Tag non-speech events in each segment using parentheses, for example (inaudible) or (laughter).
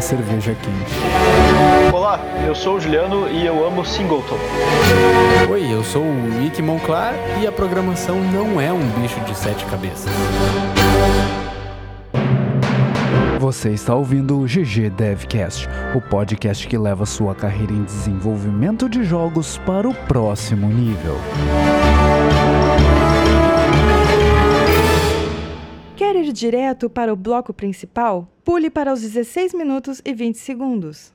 uma cerveja quente. Olá, eu sou o Juliano e eu amo Singleton. Oi, eu sou o Ike Monclar e a programação não é um bicho de sete cabeças. Você está ouvindo o GG Devcast, o podcast que leva sua carreira em desenvolvimento de jogos para o próximo nível. Quer ir direto para o bloco principal? Pule para os 16 minutos e 20 segundos.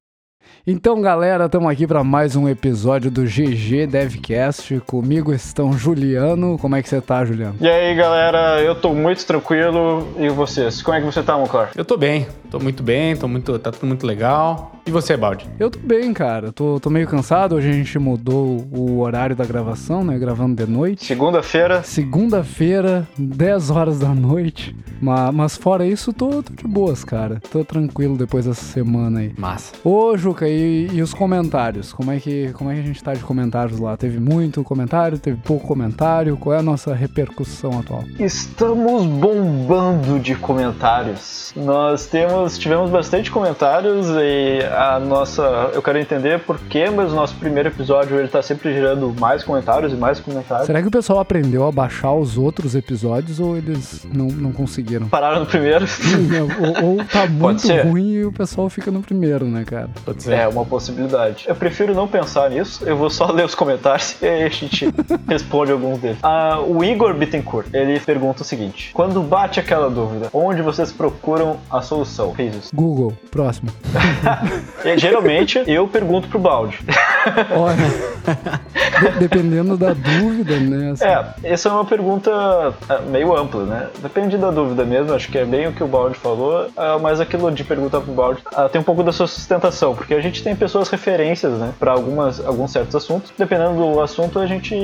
Então, galera, estamos aqui para mais um episódio do GG Devcast. Comigo estão Juliano. Como é que você tá, Juliano? E aí, galera, eu tô muito tranquilo. E vocês? Como é que você tá, Monclar? Eu tô bem, tô muito bem, tô muito, tá tudo muito legal. E você, Baldi? Eu tô bem, cara. Tô, tô meio cansado. Hoje a gente mudou o horário da gravação, né? Gravando de noite. Segunda-feira. Segunda-feira, 10 horas da noite. Mas, mas fora isso, tô, tô de boas, cara. Tô tranquilo depois dessa semana aí. Massa. Ô, Juca, e, e os comentários? Como é, que, como é que a gente tá de comentários lá? Teve muito comentário? Teve pouco comentário? Qual é a nossa repercussão atual? Estamos bombando de comentários. Nós temos, tivemos bastante comentários e a nossa. Eu quero entender por quê, mas o nosso primeiro episódio ele tá sempre gerando mais comentários e mais comentários. Será que o pessoal aprendeu a baixar os outros episódios ou eles não, não conseguiram? Pararam no primeiro? (laughs) ou, ou tá muito ruim e o pessoal fica no primeiro, né, cara? Pode ser. É uma possibilidade. Eu prefiro não pensar nisso, eu vou só (laughs) ler os comentários e aí a gente (laughs) responde alguns deles. Ah, o Igor Bittencourt, ele pergunta o seguinte: Quando bate aquela dúvida, onde vocês procuram a solução? Isso. Google, próximo. E, (laughs) (laughs) geralmente eu pergunto pro balde. Olha, dependendo da dúvida, né? Assim. É, essa é uma pergunta é, meio ampla, né? Depende da dúvida mesmo, acho que é bem o que o balde falou, é, mas aquilo de perguntar pro balde é, tem um pouco da sua sustentação, porque a gente tem pessoas referências, né, para algumas alguns certos assuntos. Dependendo do assunto, a gente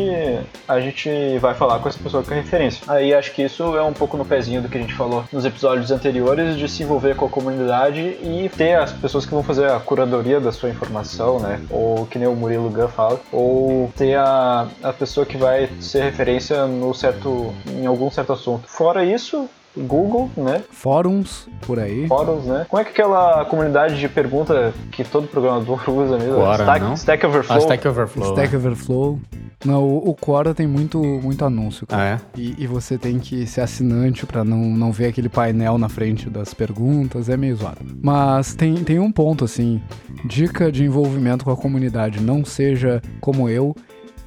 a gente vai falar com essa pessoa que é referência. Aí acho que isso é um pouco no pezinho do que a gente falou nos episódios anteriores de se envolver com a comunidade e ter as pessoas que vão fazer a curadoria da sua informação, né? Ou que nem o Murilo Gun fala, ou ter a, a pessoa que vai ser referência no certo, em algum certo assunto. Fora isso, Google, né? Fóruns por aí. Fóruns, né? Como é que aquela comunidade de pergunta que todo programador (laughs) usa mesmo? Quora, Stack, não? Stack Overflow. Ah, Stack Overflow. Stack. Overflow. Não, o, o Quora tem muito, muito anúncio. Ah, é? E, e você tem que ser assinante pra não, não ver aquele painel na frente das perguntas, é meio zoado. Mas tem, tem um ponto, assim, dica de envolvimento com a comunidade, não seja como eu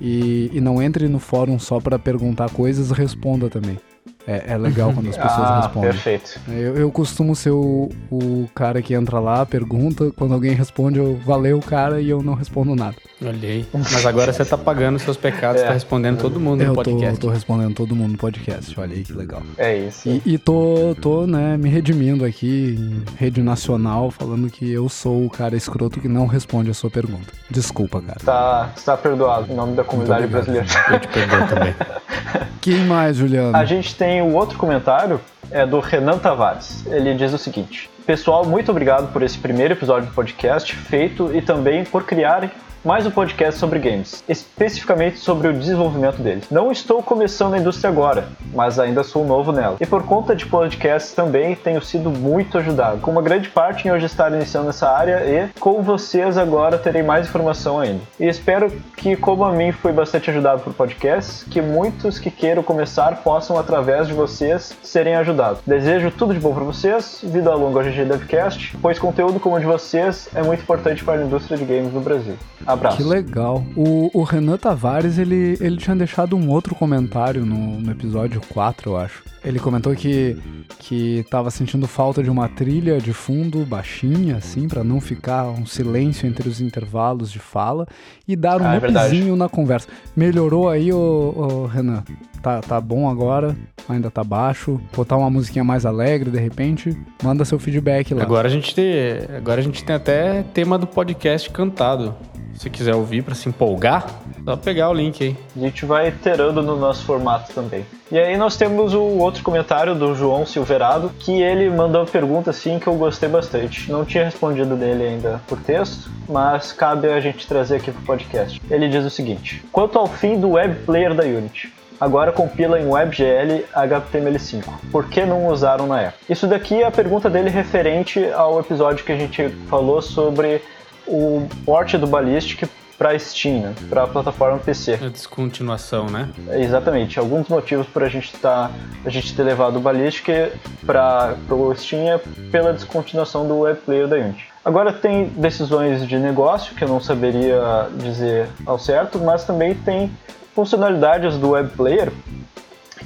e, e não entre no fórum só pra perguntar coisas, responda também. É, é legal quando as (laughs) pessoas ah, respondem. Perfeito. Eu, eu costumo ser o, o cara que entra lá, pergunta, quando alguém responde, eu valeu, cara, e eu não respondo nada. Olhei. Mas agora você tá pagando seus pecados, É. tá respondendo todo mundo eu no tô, podcast. tô respondendo todo mundo no podcast, olha aí que legal. É isso. E, e tô, tô, né, me redimindo aqui em rede nacional, falando que eu sou o cara escroto que não responde a sua pergunta. Desculpa, cara. Tá, está perdoado em nome da comunidade obrigado. brasileira. Eu te perdoo também. (laughs) Quem mais, Juliano? A gente tem o outro comentário, é do Renan Tavares. Ele diz o seguinte: Pessoal, muito obrigado por esse primeiro episódio do podcast feito e também por criarem mais um podcast sobre games, especificamente sobre o desenvolvimento deles. Não estou começando a indústria agora, mas ainda sou novo nela. E por conta de podcasts também tenho sido muito ajudado, com uma grande parte em hoje estar iniciando essa área e com vocês agora terei mais informação ainda. E espero que, como a mim fui bastante ajudado por podcasts, que muitos que queiram começar possam, através de vocês, serem ajudados. Desejo tudo de bom para vocês, vida longa ao GG Devcast, pois conteúdo como o de vocês é muito importante para a indústria de games no Brasil. Abraço. Que legal. O, o Renan Tavares, ele, ele tinha deixado um outro comentário no, no episódio 4, eu acho. Ele comentou que, que tava sentindo falta de uma trilha de fundo baixinha, assim, pra não ficar um silêncio entre os intervalos de fala e dar um Ah, é na conversa. Melhorou aí, ô, ô, Renan? Tá, tá bom agora? Ainda tá baixo? Botar uma musiquinha mais alegre, de repente? Manda seu feedback lá. Agora a gente tem, agora a gente tem até tema do podcast cantado. Se quiser ouvir pra se empolgar, só pegar o link aí. A gente vai iterando no nosso formato também. E aí nós temos o outro comentário do João Silverado, que ele mandou uma pergunta assim que eu gostei bastante. Não tinha respondido dele ainda por texto, mas cabe a gente trazer aqui pro podcast. Ele diz o seguinte: Quanto ao fim do web player da Unity, agora compila em WebGL HTML5. Por que não usaram na época? Isso daqui é a pergunta dele referente ao episódio que a gente falou sobre o port do Ballistic para Steam, né? para a plataforma PC. A descontinuação, né? Exatamente. Alguns motivos para a gente tá, a gente ter levado o Ballistic para o Steam é pela descontinuação do web player da Unity. Agora tem decisões de negócio que eu não saberia dizer ao certo, mas também tem funcionalidades do web player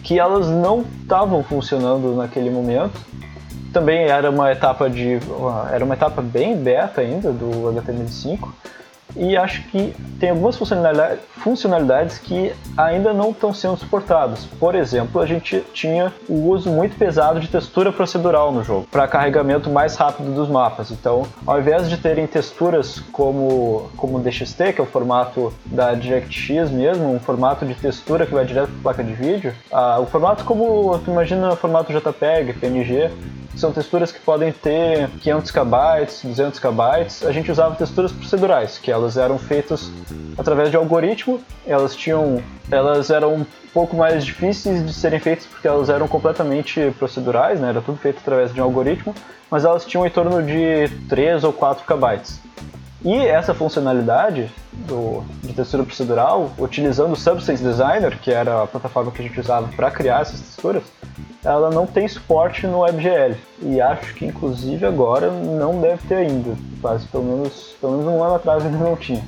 que elas não estavam funcionando naquele momento. Também era uma etapa de era uma etapa bem beta ainda do HTML5 e acho que tem algumas funcionalidades, funcionalidades que ainda não estão sendo suportadas. Por exemplo, a gente tinha o uso muito pesado de textura procedural no jogo, para carregamento mais rápido dos mapas. Então, ao invés de terem texturas como, como DXT, que é o formato da DirectX mesmo, um formato de textura que vai direto para placa de vídeo, ah, o formato como tu imagina o formato JPEG, PNG, são texturas que podem ter 500 KB, 200 KB. A gente usava texturas procedurais, que elas eram feitas através de algoritmo. Elas tinham, elas eram um pouco mais difíceis de serem feitas porque elas eram completamente procedurais, né? Era tudo feito através de um algoritmo, mas elas tinham em torno de 3 ou 4 KB. E essa funcionalidade do, de textura procedural, utilizando o Substance Designer, que era a plataforma que a gente usava para criar essas texturas, ela não tem suporte no WebGL. E acho que inclusive agora não deve ter ainda. Mas pelo menos, pelo menos um ano atrás ainda não tinha.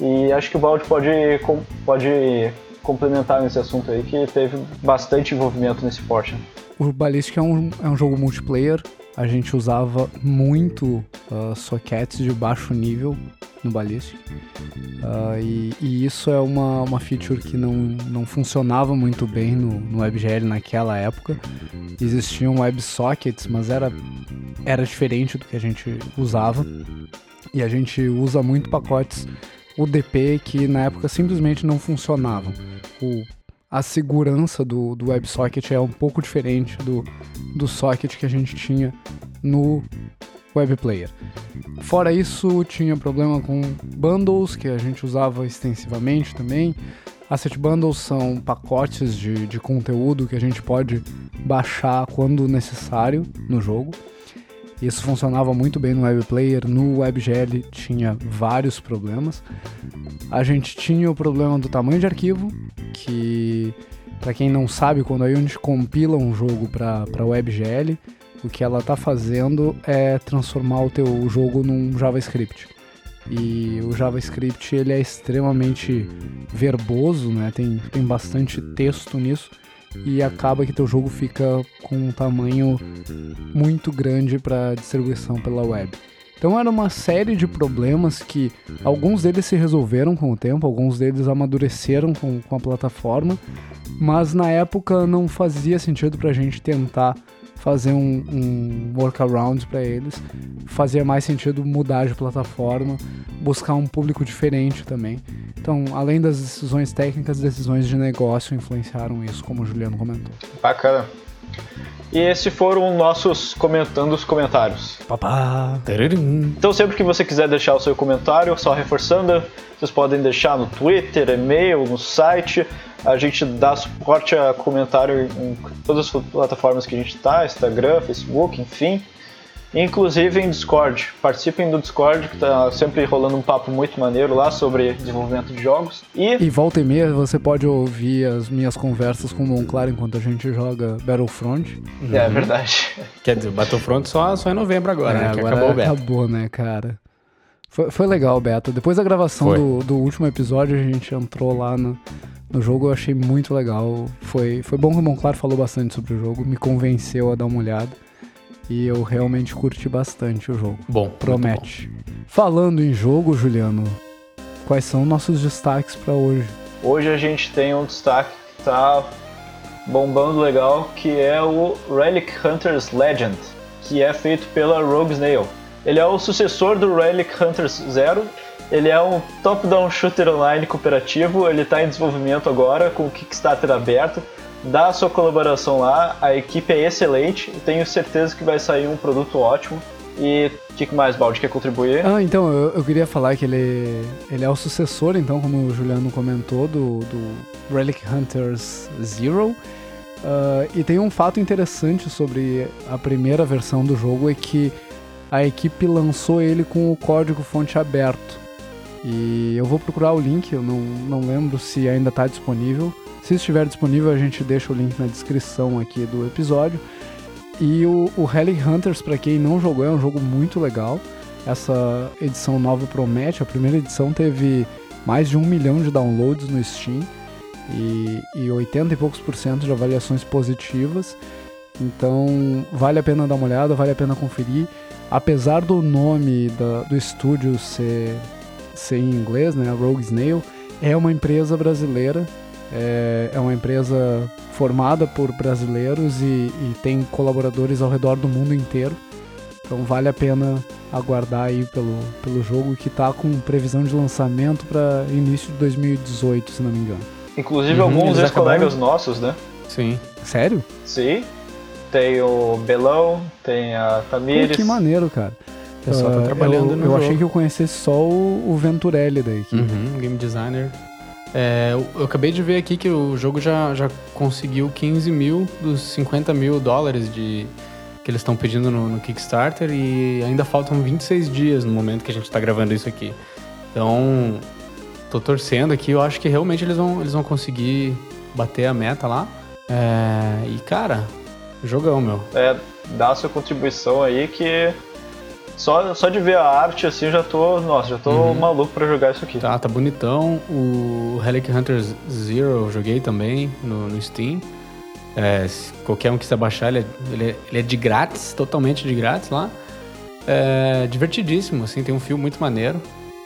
E acho que o Valde pode, pode complementar nesse assunto aí, que teve bastante envolvimento nesse porte. O Ballistic é um, é um jogo multiplayer. A gente usava muito uh, sockets de baixo nível no Ballistic. Uh, e, e, isso é uma, uma feature que não, não funcionava muito bem no, no WebGL naquela época. Existiam WebSockets, mas era, era diferente do que a gente usava. E a gente usa muito pacotes UDP que na época simplesmente não funcionavam. O, a segurança do, do WebSocket é um pouco diferente do, do socket que a gente tinha no web player. Fora isso, tinha problema com bundles, que a gente usava extensivamente também. Asset bundles são pacotes de, de conteúdo que a gente pode baixar quando necessário no jogo. Isso funcionava muito bem no web player, no WebGL tinha vários problemas. A gente tinha o problema do tamanho de arquivo, que para quem não sabe, quando a Unity compila um jogo para WebGL, o que ela está fazendo é transformar o teu jogo num JavaScript. E o JavaScript ele é extremamente verboso, né? Tem, tem bastante texto nisso e acaba que teu jogo fica com um tamanho muito grande para distribuição pela web. Então era uma série de problemas que alguns deles se resolveram com o tempo, alguns deles amadureceram com, com a plataforma, mas na época não fazia sentido para a gente tentar fazer um, um workaround para eles. Fazia mais sentido mudar de plataforma, buscar um público diferente também. Então, além das decisões técnicas, decisões de negócio influenciaram isso, como o Juliano comentou. Bacana. E esses foram nossos comentando os comentários. Papá. Então sempre que você quiser deixar o seu comentário, só reforçando, vocês podem deixar no Twitter, e-mail, no site. A gente dá suporte a comentário em todas as plataformas que a gente está, Instagram, Facebook, enfim. Inclusive em Discord. Participem do Discord, que está sempre rolando um papo muito maneiro lá sobre desenvolvimento de jogos. E, e volta e meia você pode ouvir as minhas conversas com o Monclar enquanto a gente joga Battlefront. É, é verdade. (laughs) Quer dizer, Battlefront só, só em novembro agora, é, né? Agora acabou o beta. Acabou, né, cara? Foi, foi legal o beta. Depois da gravação do, do último episódio, a gente entrou lá no, no jogo eu achei muito legal. Foi, foi bom que o Monclar falou bastante sobre o jogo, me convenceu a dar uma olhada. E eu realmente curti bastante o jogo. Bom, promete. Bom. Falando em jogo, Juliano, quais são nossos destaques para hoje? Hoje a gente tem um destaque que tá bombando legal, que é o Relic Hunters Legend, que é feito pela Rogue Snail. Ele é o sucessor do Relic Hunters Zero ele é um top-down shooter online cooperativo, ele está em desenvolvimento agora com o Kickstarter aberto. Dá a sua colaboração lá, a equipe é excelente, tenho certeza que vai sair um produto ótimo. E o que mais, Baldi, quer contribuir? Ah, então, eu, eu, queria falar que ele, ele é o sucessor, então, como o Juliano comentou, do, do Relic Hunters Zero. Uh, e tem um fato interessante sobre a primeira versão do jogo, é que a equipe lançou ele com o código fonte aberto. E eu vou procurar o link, eu não, não lembro se ainda está disponível. Se estiver disponível, a gente deixa o link na descrição aqui do episódio. E o, o Relic Hunters, para quem não jogou, é um jogo muito legal. Essa edição nova promete. A primeira edição teve mais de um milhão de downloads no Steam e, e 80 e poucos por cento de avaliações positivas. Então vale a pena dar uma olhada, vale a pena conferir. Apesar do nome da, do estúdio ser, ser em inglês, né, Rogue Snail, é uma empresa brasileira é, é uma empresa formada por brasileiros e, e, tem colaboradores ao redor do mundo inteiro. Então vale a pena aguardar aí pelo, pelo jogo que está com previsão de lançamento para início de 2018, se não me engano. Inclusive uhum, alguns ex-colegas nossos, né? Sim. Sério? Sim. Tem o Belão, tem a Tamires. Pô, que maneiro, cara. Pessoal uh, tá trabalhando eu, no Eu jogo. achei que eu conhecesse só o, o Venturelli daí. Uhum, game designer é, eu, acabei de ver aqui que o jogo já, já conseguiu 15 mil dos 50 mil dólares de, que eles estão pedindo no, no, Kickstarter e ainda faltam 26 dias no momento que a gente está gravando isso aqui. Então, tô torcendo aqui, eu acho que realmente eles vão, eles vão conseguir bater a meta lá. É, e, cara, jogão, meu. É, dá a sua contribuição aí que só, só de ver a arte assim, já tô. Nossa, já tô uhum. maluco pra jogar isso aqui. Tá, tá bonitão. O Relic Hunters Zero eu joguei também no, no Steam. É, qualquer um que quiser baixar, ele é, ele, é, ele é de grátis, totalmente de grátis lá. É divertidíssimo, assim, tem um fio muito maneiro.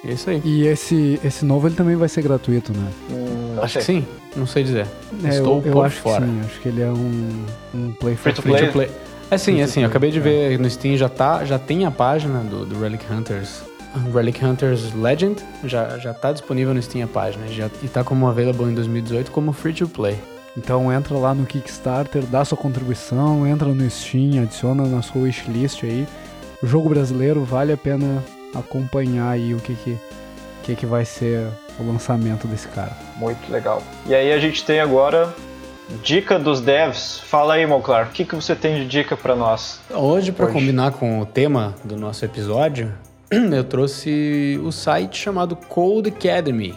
E é isso aí. E esse, esse novo ele também vai ser gratuito, né? Hum, acho que sim, não sei dizer. É, Estou eu, eu por acho fora. Que sim, acho que ele é um, um play free to play. Free to play. É sim, é sim. Eu acabei de ver no Steam, já, tá, já tem a página do, do Relic Hunters. Relic Hunters Legend já, já tá disponível no Steam a página. Já, e tá como available em 2018 como free to play. Então entra lá no Kickstarter, dá sua contribuição, entra no Steam, adiciona na sua wishlist aí. O jogo brasileiro vale a pena acompanhar aí o que que, que, que vai ser o lançamento desse cara. Muito legal. E aí a gente tem agora Dica dos devs. Fala aí, Monclar, o que, que você tem de dica para nós? Hoje, para combinar com o tema do nosso episódio, (clears throat) eu trouxe o site chamado Code Academy.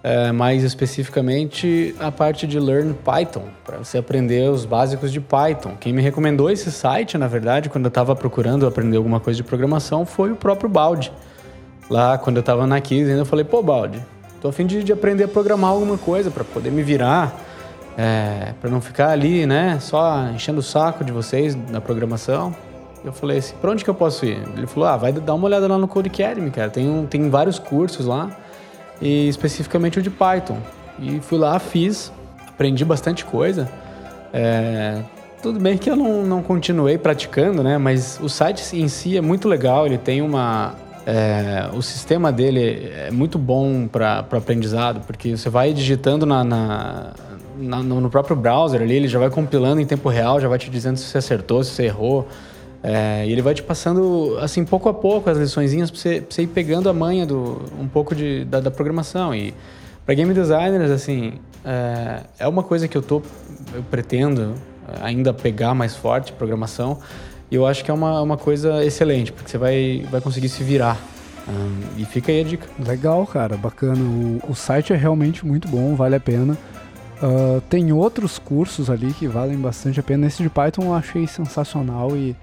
É, mais especificamente a parte de Learn Python, para você aprender os básicos de Python. Quem me recomendou esse site, na verdade, quando eu estava procurando aprender alguma coisa de programação, foi o próprio Baldi. Lá, quando eu estava na Kiss, ainda eu falei, pô, Baldi, tô a fim de, de aprender a programar alguma coisa para poder me virar é, para não ficar ali, né, só enchendo o saco de vocês na programação. Eu falei assim, pra onde que eu posso ir? Ele falou, ah, vai dar uma olhada lá no Code Academy, cara. Tem, um, tem vários cursos lá, e especificamente o de Python. E fui lá, fiz, aprendi bastante coisa. É, tudo bem que eu não, não continuei praticando, né? Mas o site em si é muito legal, ele tem uma... É, o sistema dele é muito bom para aprendizado, porque você vai digitando na, na na, no próprio browser ali, ele já vai compilando em tempo real, já vai te dizendo se você acertou, se você errou. É, e ele vai te passando, assim, pouco a pouco as liçõezinhas para você, você ir pegando a manha do, um pouco de, da, da programação. E para game designers, assim, é, é, uma coisa que eu tô, eu pretendo ainda pegar mais forte, programação. E eu acho que é uma, uma coisa excelente, porque você vai, vai conseguir se virar. e fica aí a dica. Legal, cara, bacana. O, o site é realmente muito bom, vale a pena. Uh, tem outros cursos ali que valem bastante a pena. Esse de Python eu achei sensacional e,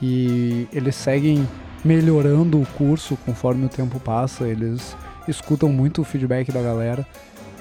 e eles seguem melhorando o curso conforme o tempo passa. Eles escutam muito o feedback da galera.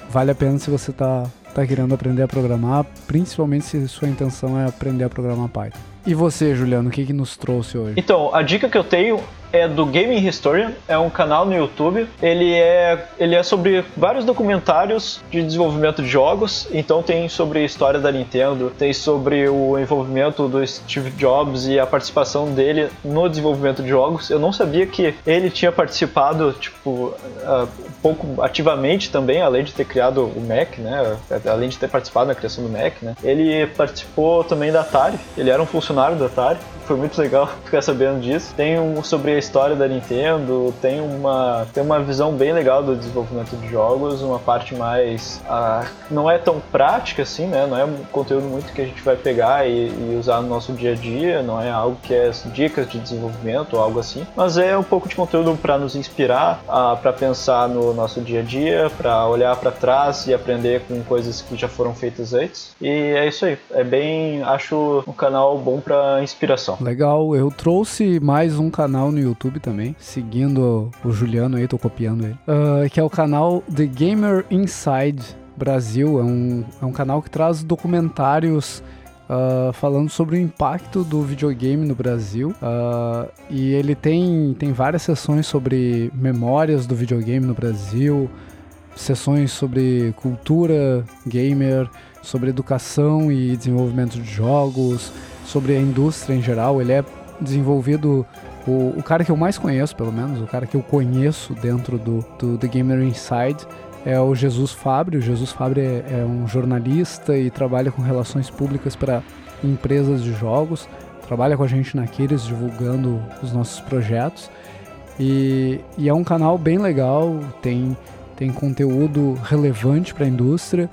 Vale a pena se você está tá querendo aprender a programar, principalmente se sua intenção é aprender a programar Python. E você, Juliano, o que, que nos trouxe hoje? Então, a dica que eu tenho é do Gaming Historian, é um canal no YouTube. Ele é, ele é sobre vários documentários de desenvolvimento de jogos. Então tem sobre a história da Nintendo, tem sobre o envolvimento do Steve Jobs e a participação dele no desenvolvimento de jogos. Eu não sabia que ele tinha participado, tipo, uh, um pouco ativamente também, além de ter criado o Mac, né? Além de ter participado na criação do Mac, né? Ele participou também da Atari. Ele era um funcionário da Atari foi muito legal (laughs) ficar sabendo disso. Tem um sobre a história da Nintendo, tem uma, tem uma visão bem legal do desenvolvimento de jogos, uma parte mais. Uh, não é tão prática assim, né? Não é um conteúdo muito que a gente vai pegar e, e usar no nosso dia a dia, não é algo que é dicas de desenvolvimento ou algo assim, mas é um pouco de conteúdo para nos inspirar, uh, para pensar no nosso dia a dia, para olhar para trás e aprender com coisas que já foram feitas antes. E é isso aí. É bem, acho um canal bom para inspiração. Legal. Eu trouxe mais um canal no YouTube também, seguindo o Juliano aí, tô copiando ele, uh, que é o canal The Gamer Inside Brasil. É um, é um canal que traz documentários Uh, falando sobre o impacto do videogame no Brasil. Uh, e ele tem, tem várias sessões sobre memórias do videogame no Brasil, sessões sobre cultura gamer, sobre educação e desenvolvimento de jogos, sobre a indústria em geral. Ele é desenvolvido. O, o cara que eu mais conheço, pelo menos, o cara que eu conheço dentro do, do The Gamer Inside é o Jesus Fabre. O Jesus Fabre é, é um jornalista e trabalha com relações públicas para empresas de jogos. Trabalha com a gente na Kiris divulgando os nossos projetos. E, e é um canal bem legal, tem, tem conteúdo relevante para a indústria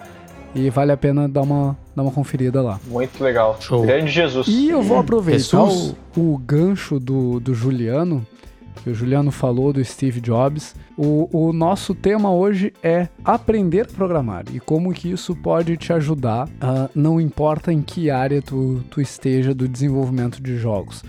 e vale a pena dar uma, dar uma conferida lá. Muito legal. Show. Grande Jesus. E eu vou aproveitar o, o gancho do, do Juliano que o Juliano falou do Steve Jobs. O, o nosso tema hoje é aprender a programar e como que isso pode te ajudar, uh, não importa em que área tu, tu esteja do desenvolvimento de jogos.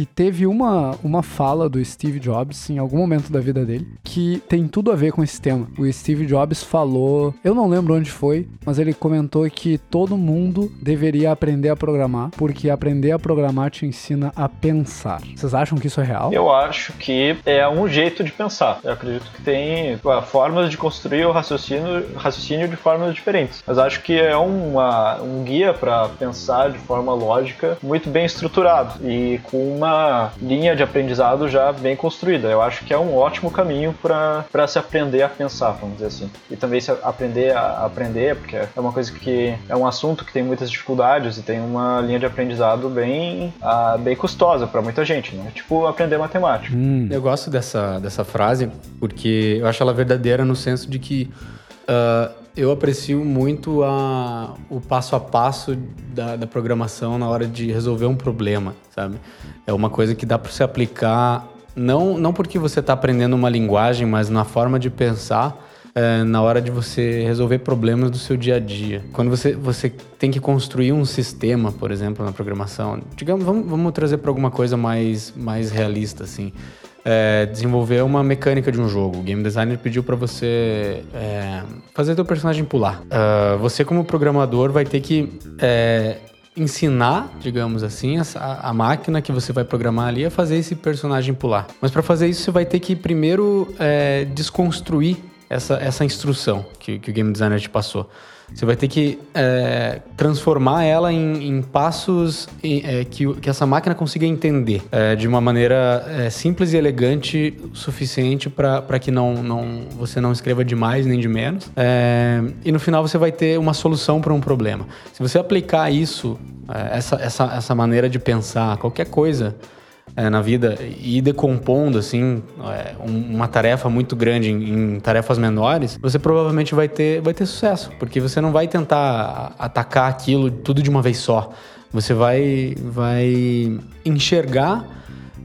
E teve uma, uma fala do Steve Jobs em algum momento da vida dele que tem tudo a ver com esse tema. O Steve Jobs falou, eu não lembro onde foi, mas ele comentou que todo mundo deveria aprender a programar, porque aprender a programar te ensina a pensar. Vocês acham que isso é real? Eu acho que é um jeito de pensar. Eu acredito que tem formas de construir o raciocínio, raciocínio de formas diferentes. Mas acho que é uma, um guia para pensar de forma lógica muito bem estruturado e com uma linha de aprendizado já bem construída. Eu acho que é um ótimo caminho para se aprender a pensar, vamos dizer assim. E também se aprender a aprender, porque é uma coisa que é um assunto que tem muitas dificuldades e tem uma linha de aprendizado bem, uh, bem custosa para muita gente, né? Tipo aprender matemática. Hum. Eu gosto dessa, dessa frase porque eu acho ela verdadeira no senso de que uh, eu aprecio muito a, o passo a passo da, da, programação na hora de resolver um problema, sabe? É uma coisa que dá para se aplicar, não, não porque você está aprendendo uma linguagem, mas na forma de pensar é, na hora de você resolver problemas do seu dia a dia. Quando você, você tem que construir um sistema, por exemplo, na programação, digamos, vamos, vamos trazer para alguma coisa mais, mais realista, assim é, desenvolver uma mecânica de um jogo. O game designer pediu para você é, fazer teu personagem pular. Uh, você, como programador, vai ter que é, ensinar, digamos assim, a, a, máquina que você vai programar ali a fazer esse personagem pular. Mas para fazer isso, você vai ter que primeiro é, desconstruir essa, essa instrução que, que o game designer te passou. Você vai ter que é, transformar ela em, em passos em, é, que, que essa máquina consiga entender é, de uma maneira é, simples e elegante o suficiente para que não, não, você não escreva de mais nem de menos. É, e no final você vai ter uma solução para um problema. Se você aplicar isso, é, essa, essa, essa maneira de pensar, qualquer coisa é, na vida e decompondo assim é, uma tarefa muito grande em, em, tarefas menores, você provavelmente vai ter, vai ter sucesso, porque você não vai tentar atacar aquilo tudo de uma vez só. Você vai, vai enxergar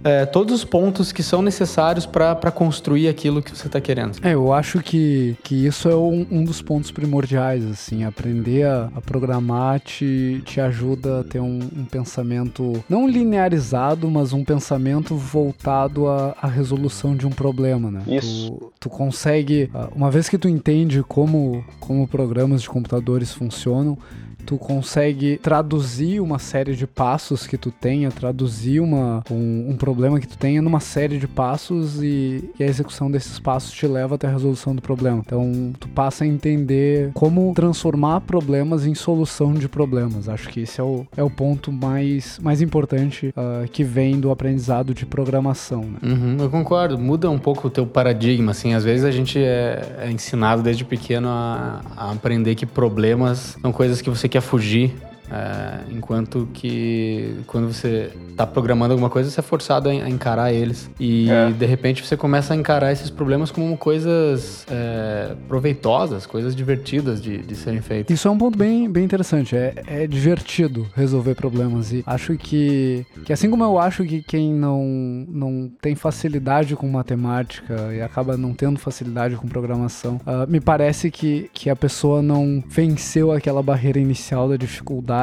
é, todos os pontos que são necessários para construir aquilo que você está querendo. É, eu acho que, que isso é um, um dos pontos primordiais, assim, aprender a, a, programar te, te ajuda a ter um, um, pensamento não linearizado, mas um pensamento voltado à, à resolução de um problema, né? Isso. Tu, tu consegue, uma vez que tu entende como, como programas de computadores funcionam, tu consegue traduzir uma série de passos que tu tenha, traduzir uma, um, um problema que tu tenha numa série de passos e, e, a execução desses passos te leva até a resolução do problema. Então, tu passa a entender como transformar problemas em solução de problemas. Acho que esse é o, é o ponto mais, mais importante uh, que vem do aprendizado de programação. Né? Uhum, eu concordo. Muda um pouco o teu paradigma, assim. Às vezes a gente é, é ensinado desde pequeno a, a aprender que problemas são coisas que você quer fugir É, enquanto que quando você está programando alguma coisa, você é forçado a encarar eles. E é. de repente você começa a encarar esses problemas como coisas é, proveitosas, coisas divertidas de, de serem feitas. Isso é um ponto bem, bem interessante. É, é divertido resolver problemas. E acho que, que assim como eu acho que quem não, não tem facilidade com matemática e acaba não tendo facilidade com programação, uh, me parece que, que a pessoa não venceu aquela barreira inicial da dificuldade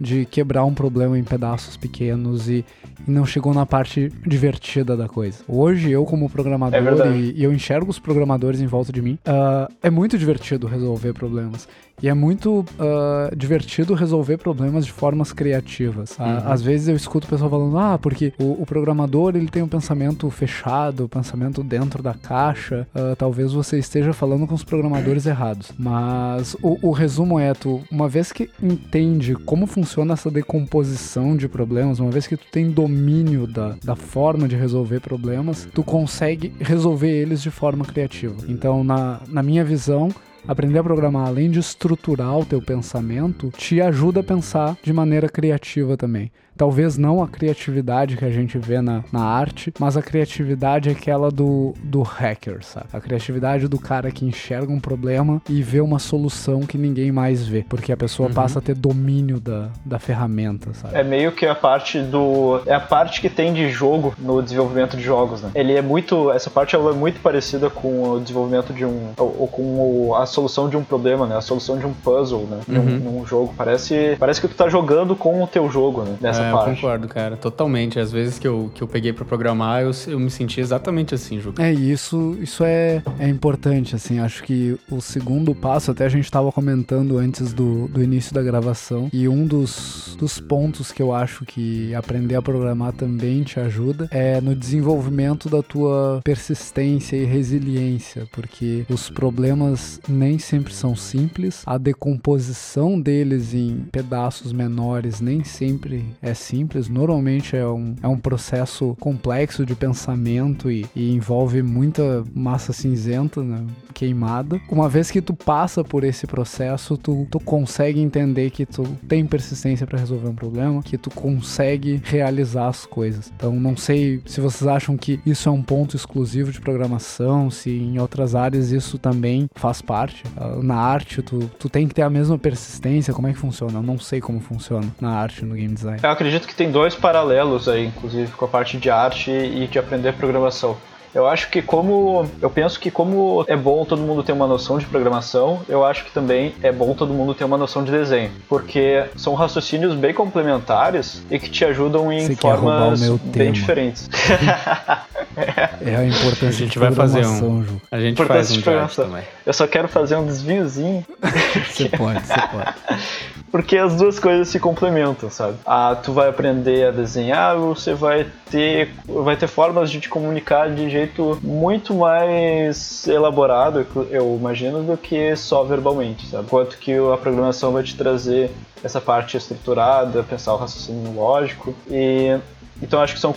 de quebrar um problema em pedaços pequenos e, e não chegou na parte divertida da coisa. Hoje, eu como programador, é e, e, eu enxergo os programadores em volta de mim, uh, é muito divertido resolver problemas. E é muito uh, divertido resolver problemas de formas criativas. Uhum. Às vezes eu escuto o pessoal falando, ah, porque o, o, programador ele tem um pensamento fechado, um pensamento dentro da caixa. Uh, talvez você esteja falando com os programadores errados. Mas o, o, resumo é, tu, uma vez que entende como funciona essa decomposição de problemas, uma vez que tu tem domínio da, da forma de resolver problemas, tu consegue resolver eles de forma criativa. Então, na, na minha visão, Aprender a programar, além de estruturar o teu pensamento, te ajuda a pensar de maneira criativa também. Talvez não a criatividade que a gente vê na, na arte, mas a criatividade é aquela do, do hacker, sabe? A criatividade do cara que enxerga um problema e vê uma solução que ninguém mais vê, porque a pessoa uhum. passa a ter domínio da, da ferramenta, sabe? É meio que a parte do. É a parte que tem de jogo no desenvolvimento de jogos, né? Ele é muito. Essa parte ela é muito parecida com o desenvolvimento de um. ou, ou com o, a solução de um problema, né? A solução de um puzzle, né? Uhum. Num, num, jogo. Parece, parece que tu tá jogando com o teu jogo, né? Nessa é, parte. Eu concordo, cara, totalmente. Às vezes que eu, que eu peguei para programar, eu, eu me senti exatamente assim, Ju. É, isso, isso é, é importante, assim. Acho que o segundo passo, até a gente estava comentando antes do, do início da gravação, e um dos, dos pontos que eu acho que aprender a programar também te ajuda é no desenvolvimento da tua persistência e resiliência, porque os problemas nem sempre são simples, a decomposição deles em pedaços menores nem sempre é simples, normalmente é um, é um processo complexo de pensamento e, e envolve muita massa cinzenta, né, queimada. Uma vez que tu passa por esse processo, tu, tu consegue entender que tu tem persistência para resolver um problema, que tu consegue realizar as coisas. Então, não sei se vocês acham que isso é um ponto exclusivo de programação, se em outras áreas isso também faz parte. Ah, na arte, tu, tu tem que ter a mesma persistência. Como é que funciona? Eu não sei como funciona na arte, no game design. Eu acredito que tem dois paralelos aí, inclusive, com a parte de arte e de aprender programação. Eu acho que como eu penso que como é bom todo mundo ter uma noção de programação, eu acho que também é bom todo mundo ter uma noção de desenho, porque são raciocínios bem complementares e que te ajudam em Você formas bem diferentes. (laughs) é a importância a gente vai fazer um, Ju. A gente faz um também. Eu só quero fazer um desviozinho. (laughs) Você pode, você pode. (laughs) Porque as duas coisas se complementam, sabe? Ah, tu vai aprender a desenhar, você vai ter vai ter formas de te comunicar de jeito muito mais elaborado, eu imagino, do que só verbalmente, sabe? Enquanto que a programação vai te trazer essa parte estruturada, pensar o raciocínio lógico e então acho que são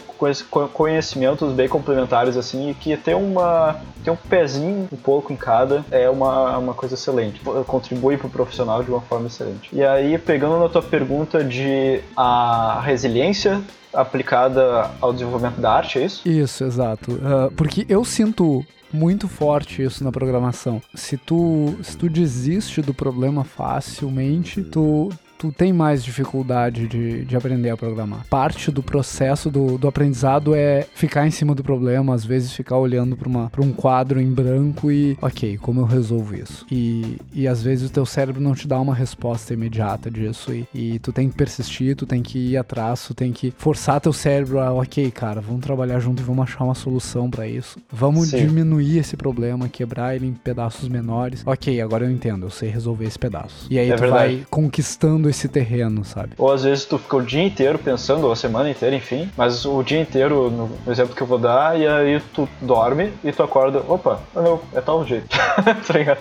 conhecimentos bem complementares assim e que ter uma ter um pezinho um pouco em cada é uma, uma coisa excelente. Contribui para o profissional de uma forma excelente. E aí, pegando na tua pergunta de a resiliência aplicada ao desenvolvimento da arte, é isso? Isso, exato. Uh, porque eu sinto muito forte isso na programação. Se tu, se tu desiste do problema facilmente, tu, tu tem mais dificuldade de, de aprender a programar. Parte do processo do, do aprendizado é ficar em cima do problema, às vezes ficar olhando para um quadro em branco e, ok, como eu resolvo isso? E, e às vezes o teu cérebro não te dá uma resposta imediata disso e, e tu tem que persistir, tu tem que ir atrás, tu tem que forçar teu cérebro a, ok, cara, vamos trabalhar junto e vamos achar uma solução para isso. Vamos Sim. diminuir esse problema, quebrar ele em pedaços menores. Ok, agora eu entendo, eu sei resolver esse pedaço. E aí é tu verdade. vai conquistando esse terreno, sabe? Ou às vezes tu fica o dia inteiro pensando, ou a semana inteira, enfim, mas o dia inteiro, no exemplo que eu vou dar, e aí tu dorme e tu acorda, opa, não, é tal jeito, (laughs) tá ligado?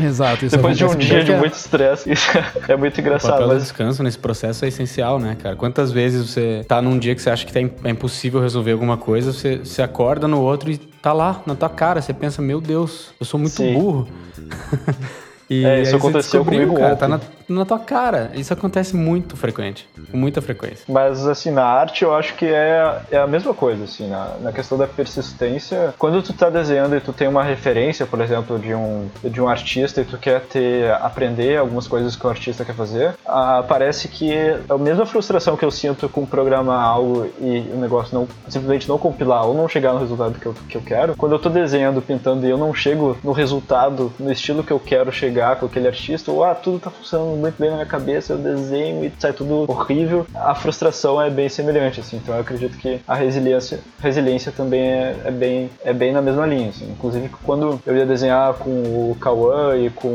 Exato. Depois de um dia de muito estresse, isso é muito engraçado. O papel mas... descanso nesse processo é essencial, né, cara? Quantas vezes você tá num dia que você acha que tá é impossível resolver alguma coisa, você, você acorda no outro e tá lá, na tua cara, você pensa, meu Deus, eu sou muito Sim. burro. (laughs) E É, isso aconteceu comigo cara, ontem. tá na, na tua cara. Isso acontece muito frequente, com muita frequência. Mas, assim, na arte eu acho que é, é a mesma coisa, assim, na, na questão da persistência. Quando tu tá desenhando e tu tem uma referência, por exemplo, de um, de um artista e tu quer ter, aprender algumas coisas que o artista quer fazer, ah, parece que é a mesma frustração que eu sinto com programar algo e o negócio não, simplesmente não compilar ou não chegar no resultado que eu, que eu quero. Quando eu tô desenhando, pintando e eu não chego no resultado, no estilo que eu quero chegar com aquele artista, ou ah, tudo tá funcionando muito bem na minha cabeça, eu desenho e sai tudo horrível, a frustração é bem semelhante, assim. Então eu acredito que a resiliência, resiliência também é, é bem, é bem na mesma linha, assim. Inclusive quando eu ia desenhar com o Cauã e com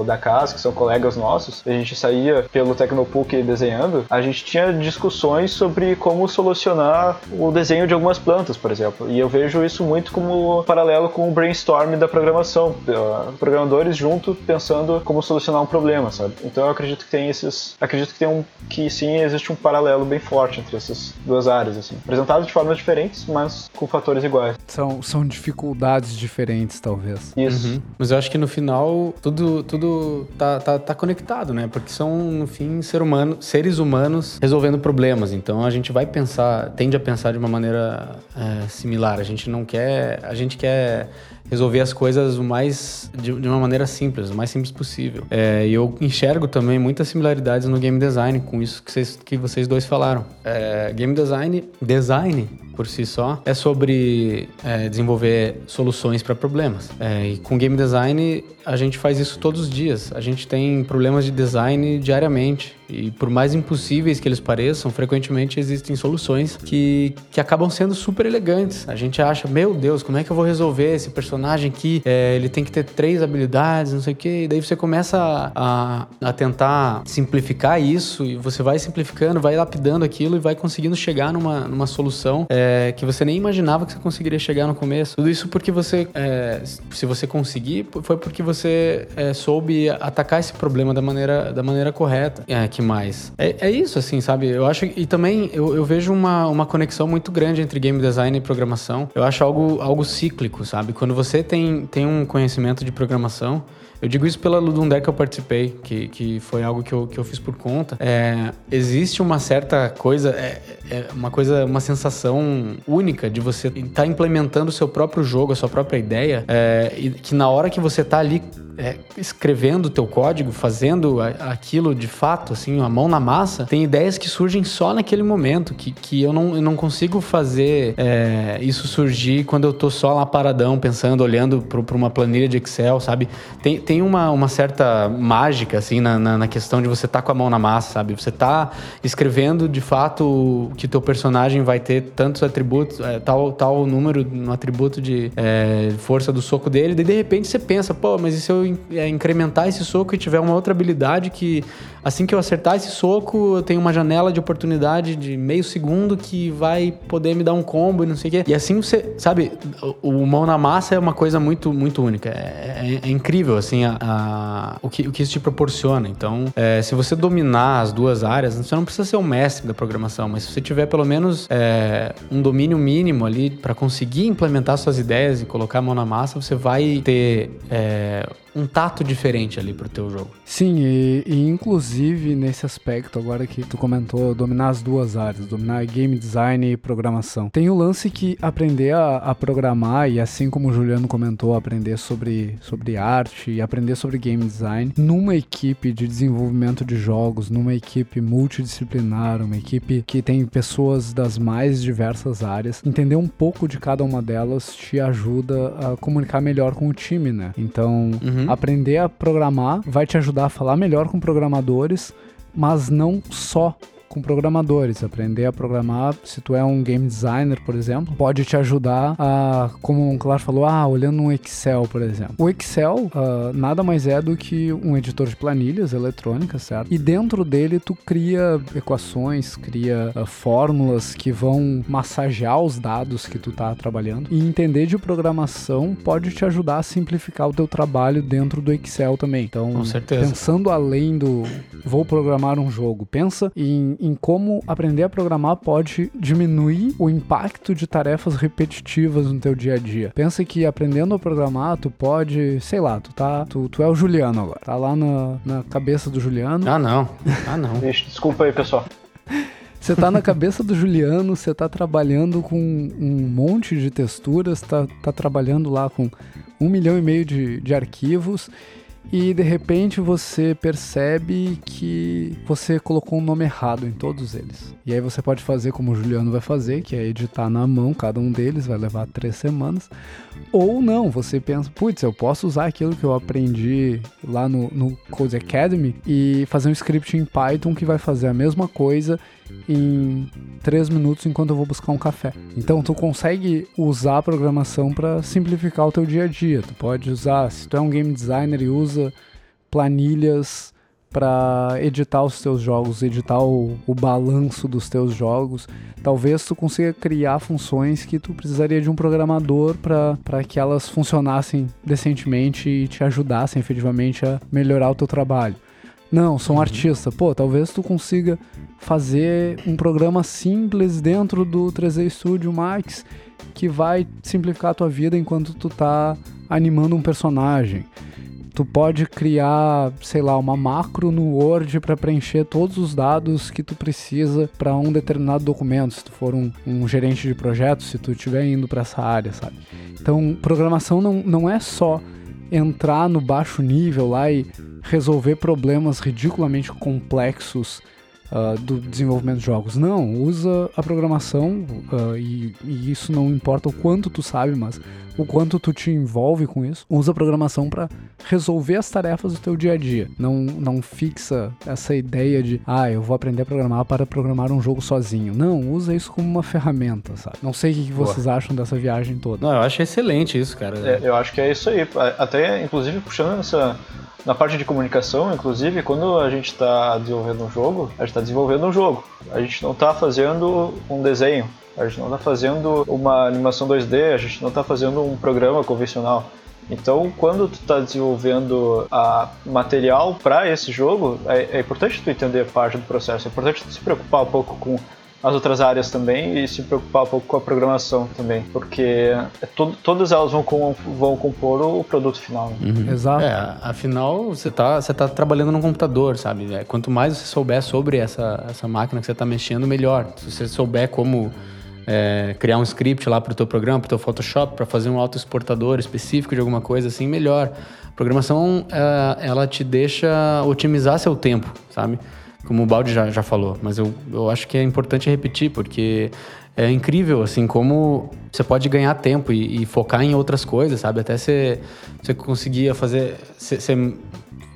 o Dakas, que são colegas nossos, a gente saía pelo Tecnopuc desenhando, a gente tinha discussões sobre como solucionar o desenho de algumas plantas, por exemplo. E eu vejo isso muito como paralelo com o brainstorm da programação. Programadores junto pensando como solucionar um problema, sabe? Então eu acredito que tem esses, acredito que tem um que sim existe um paralelo bem forte entre essas duas áreas assim, apresentados de formas diferentes, mas com fatores iguais. São, são dificuldades diferentes, talvez. Isso. Uhum. Mas eu acho que no final tudo, tudo tá, tá, tá conectado, né? Porque são, no fim, ser humano, seres humanos resolvendo problemas. Então a gente vai pensar, tende a pensar de uma maneira é, similar. A gente não quer. A gente quer resolver as coisas o mais de, de uma maneira simples, o mais simples possível. É, e eu enxergo também muitas similaridades no game design com isso que vocês, que vocês dois falaram. É, game design, design por si só, é sobre é, desenvolver soluções para problemas. É, e com game design a gente faz isso todos os dias. A gente tem problemas de design diariamente. E por mais impossíveis que eles pareçam, frequentemente existem soluções que, que acabam sendo super elegantes. A gente acha, meu Deus, como é que eu vou resolver esse personagem aqui? É, ele tem que ter três habilidades, não sei o quê. E daí você começa a, a tentar simplificar isso e você vai simplificando, vai lapidando aquilo e vai conseguindo chegar numa, numa solução é, que você nem imaginava que você conseguiria chegar no começo. Tudo isso porque você, é, se você conseguir, foi porque você é, soube atacar esse problema da maneira, da maneira correta. É, que mais? É, é isso, assim, sabe? Eu acho. E também eu, eu vejo uma, uma conexão muito grande entre game design e programação. Eu acho algo, algo cíclico, sabe? Quando você tem, tem um conhecimento de programação. Eu digo isso pela Ludum Dare que eu participei, que, que foi algo que eu, que eu fiz por conta. É, existe uma certa coisa, é, é uma coisa, uma sensação única de você estar implementando o seu próprio jogo, a sua própria ideia, é, e que na hora que você está ali é, escrevendo o teu código, fazendo aquilo de fato, assim, a mão na massa, tem ideias que surgem só naquele momento, que, que eu, não, eu não consigo fazer é, isso surgir quando eu tô só lá paradão, pensando, olhando para uma planilha de Excel, sabe? Tem, tem uma, uma certa mágica, assim, na, na, na questão de você estar tá com a mão na massa, sabe? Você tá escrevendo de fato que teu personagem vai ter tantos atributos, é, tal, tal número no atributo de é, força do soco dele, e de repente você pensa, pô, mas e se eu é, incrementar esse soco e tiver uma outra habilidade que assim que eu acertar esse soco, eu tenho uma janela de oportunidade de meio segundo que vai poder me dar um combo e não sei o quê. E assim você, sabe, o, o mão na massa é uma coisa muito, muito única. É, é, é incrível, assim, a, a, o, que, o que isso te proporciona. Então, é, se você dominar as duas áreas, você não precisa ser um mestre da programação, mas se você tiver pelo menos é, um domínio mínimo ali para conseguir implementar suas ideias e colocar a mão na massa, você vai ter é, um tato diferente ali pro teu jogo. Sim, e, e, inclusive nesse aspecto, agora que tu comentou, dominar as duas áreas, dominar game design e programação. Tem o lance que aprender a, a programar, e assim como o Juliano comentou, aprender sobre, sobre arte e aprender sobre game design numa equipe de desenvolvimento de jogos, numa equipe multidisciplinar, uma equipe que tem pessoas das mais diversas áreas. Entender um pouco de cada uma delas te ajuda a comunicar melhor com o time, né? Então, Uhum. aprender a programar vai te ajudar a falar melhor com programadores, mas não só com programadores. Aprender a programar, se tu é um game designer, por exemplo, pode te ajudar a, como o Claro falou, ah, olhando um Excel, por exemplo. O Excel uh, nada mais é do que um editor de planilhas eletrônicas, certo? E dentro dele tu cria equações, cria uh, fórmulas que vão massagear os dados que tu tá trabalhando. E entender de programação pode te ajudar a simplificar o teu trabalho dentro do Excel também. Então, Com certeza. pensando além do vou programar um jogo, pensa em, em em como aprender a programar pode diminuir o impacto de tarefas repetitivas no teu dia a dia. Pensa que aprendendo a programar, tu pode, sei lá, tu tá, tu, tu é o Juliano agora, tá lá na, na cabeça do Juliano. Ah, não. Ah, não. (laughs) Desculpa aí, pessoal. Você tá na cabeça do Juliano, você tá trabalhando com um monte de texturas, tá, tá trabalhando lá com um milhão e meio de, de arquivos e de repente você percebe que você colocou um nome errado em todos eles. E aí você pode fazer como o Juliano vai fazer, que é editar na mão cada um deles, vai levar três semanas. Ou não, você pensa, putz, eu posso usar aquilo que eu aprendi lá no, no Code Academy e fazer um script em Python que vai fazer a mesma coisa em três minutos enquanto eu vou buscar um café. Então tu consegue usar a programação para simplificar o teu dia a dia. Tu pode usar, se tu é um game designer e usa planilhas para editar os teus jogos, editar o, o balanço dos teus jogos. Talvez tu consiga criar funções que tu precisaria de um programador para que elas funcionassem decentemente e te ajudassem efetivamente a melhorar o teu trabalho. Não, sou um uhum. artista. Pô, talvez tu consiga fazer um programa simples dentro do 3D Studio Max que vai simplificar a tua vida enquanto tu tá animando um personagem. Tu pode criar, sei lá, uma macro no Word para preencher todos os dados que tu precisa para um determinado documento, se tu for um, um gerente de projetos, se tu estiver indo para essa área, sabe? Então, programação não, não é só entrar no baixo nível lá e resolver problemas ridiculamente complexos uh, do desenvolvimento de jogos. Não, usa a programação uh, e, e, isso não importa o quanto tu sabe, mas o quanto tu te envolve com isso. Usa a programação para resolver as tarefas do teu dia a dia. Não, não fixa essa ideia de, ah, eu vou aprender a programar para programar um jogo sozinho. Não, usa isso como uma ferramenta, sabe? Não sei o que vocês Boa. acham dessa viagem toda. Não, eu acho excelente isso, cara. É, eu acho que é isso aí. Até, inclusive, puxando essa na parte de comunicação, inclusive, quando a gente está desenvolvendo um jogo, a gente está desenvolvendo um jogo. A gente não está fazendo um desenho, a gente não está fazendo uma animação 2D, a gente não está fazendo um programa convencional. Então, quando tu está desenvolvendo a material para esse jogo, é, é, importante tu entender parte do processo. É importante tu se preocupar um pouco com as outras áreas também e se preocupar um pouco com a programação também, porque é to todas elas vão, com, vão compor o produto final. Né? Uhum. Exato. É, afinal, você está você tá trabalhando no computador, sabe? É, quanto mais você souber sobre essa, essa máquina que você está mexendo, melhor. Se você souber como é, criar um script lá para o teu programa, para o teu Photoshop, para fazer um auto-exportador específico de alguma coisa assim, melhor. Programação, é, ela te deixa otimizar seu tempo, sabe? Como o Baldi já, já falou, mas eu, eu acho que é importante repetir, porque é incrível, assim, como você pode ganhar tempo e, e focar em outras coisas, sabe? Até você, você conseguia fazer, ser, ser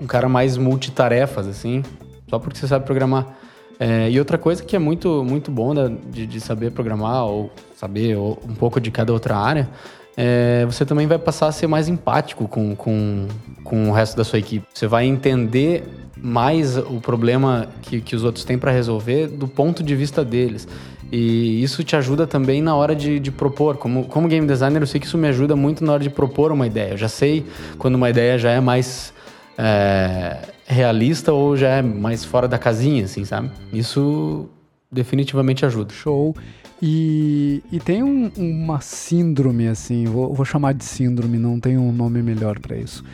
um cara mais multitarefas, assim, só porque você sabe programar. É, e outra coisa que é muito, muito bom da, de, de, saber programar ou saber um pouco de cada outra área, é, você também vai passar a ser mais empático com, com, com o resto da sua equipe. Você vai entender mais o problema que, que os outros têm para resolver do ponto de vista deles. E isso te ajuda também na hora de, de, propor. Como, como game designer, eu sei que isso me ajuda muito na hora de propor uma ideia. Eu já sei quando uma ideia já é mais é, realista ou já é mais fora da casinha, assim, sabe? Isso definitivamente ajuda. Show. E, e tem um, uma síndrome, assim, vou, vou chamar de síndrome, não tem um nome melhor para isso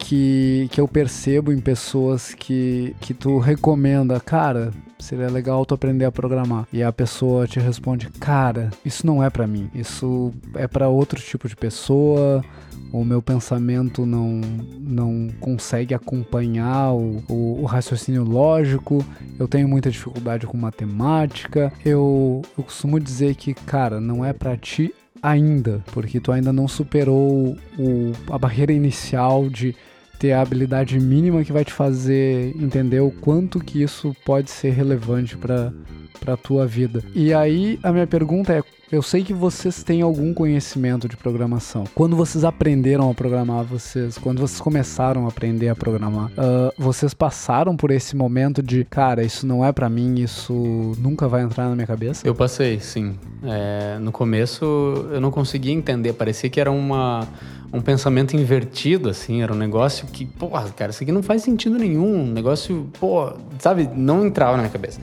que, que eu percebo em pessoas que, que tu recomenda, cara, seria legal tu aprender a programar. E a pessoa te responde, cara, isso não é para mim, isso é para outro tipo de pessoa. O meu pensamento não, não consegue acompanhar o, o, o raciocínio lógico. Eu tenho muita dificuldade com matemática. Eu, eu costumo dizer que, cara, não é para ti ainda, porque tu ainda não superou o, a barreira inicial de ter a habilidade mínima que vai te fazer entender o quanto que isso pode ser relevante para para tua vida. E aí a minha pergunta é, eu sei que vocês têm algum conhecimento de programação. Quando vocês aprenderam a programar, vocês, quando vocês começaram a aprender a programar, uh, vocês passaram por esse momento de, cara, isso não é para mim, isso nunca vai entrar na minha cabeça? Eu passei, sim. É, no começo eu não conseguia entender, parecia que era uma um pensamento invertido, assim, era um negócio que, porra, cara, isso aqui não faz sentido nenhum, um negócio, pô, sabe, não entrava na minha cabeça.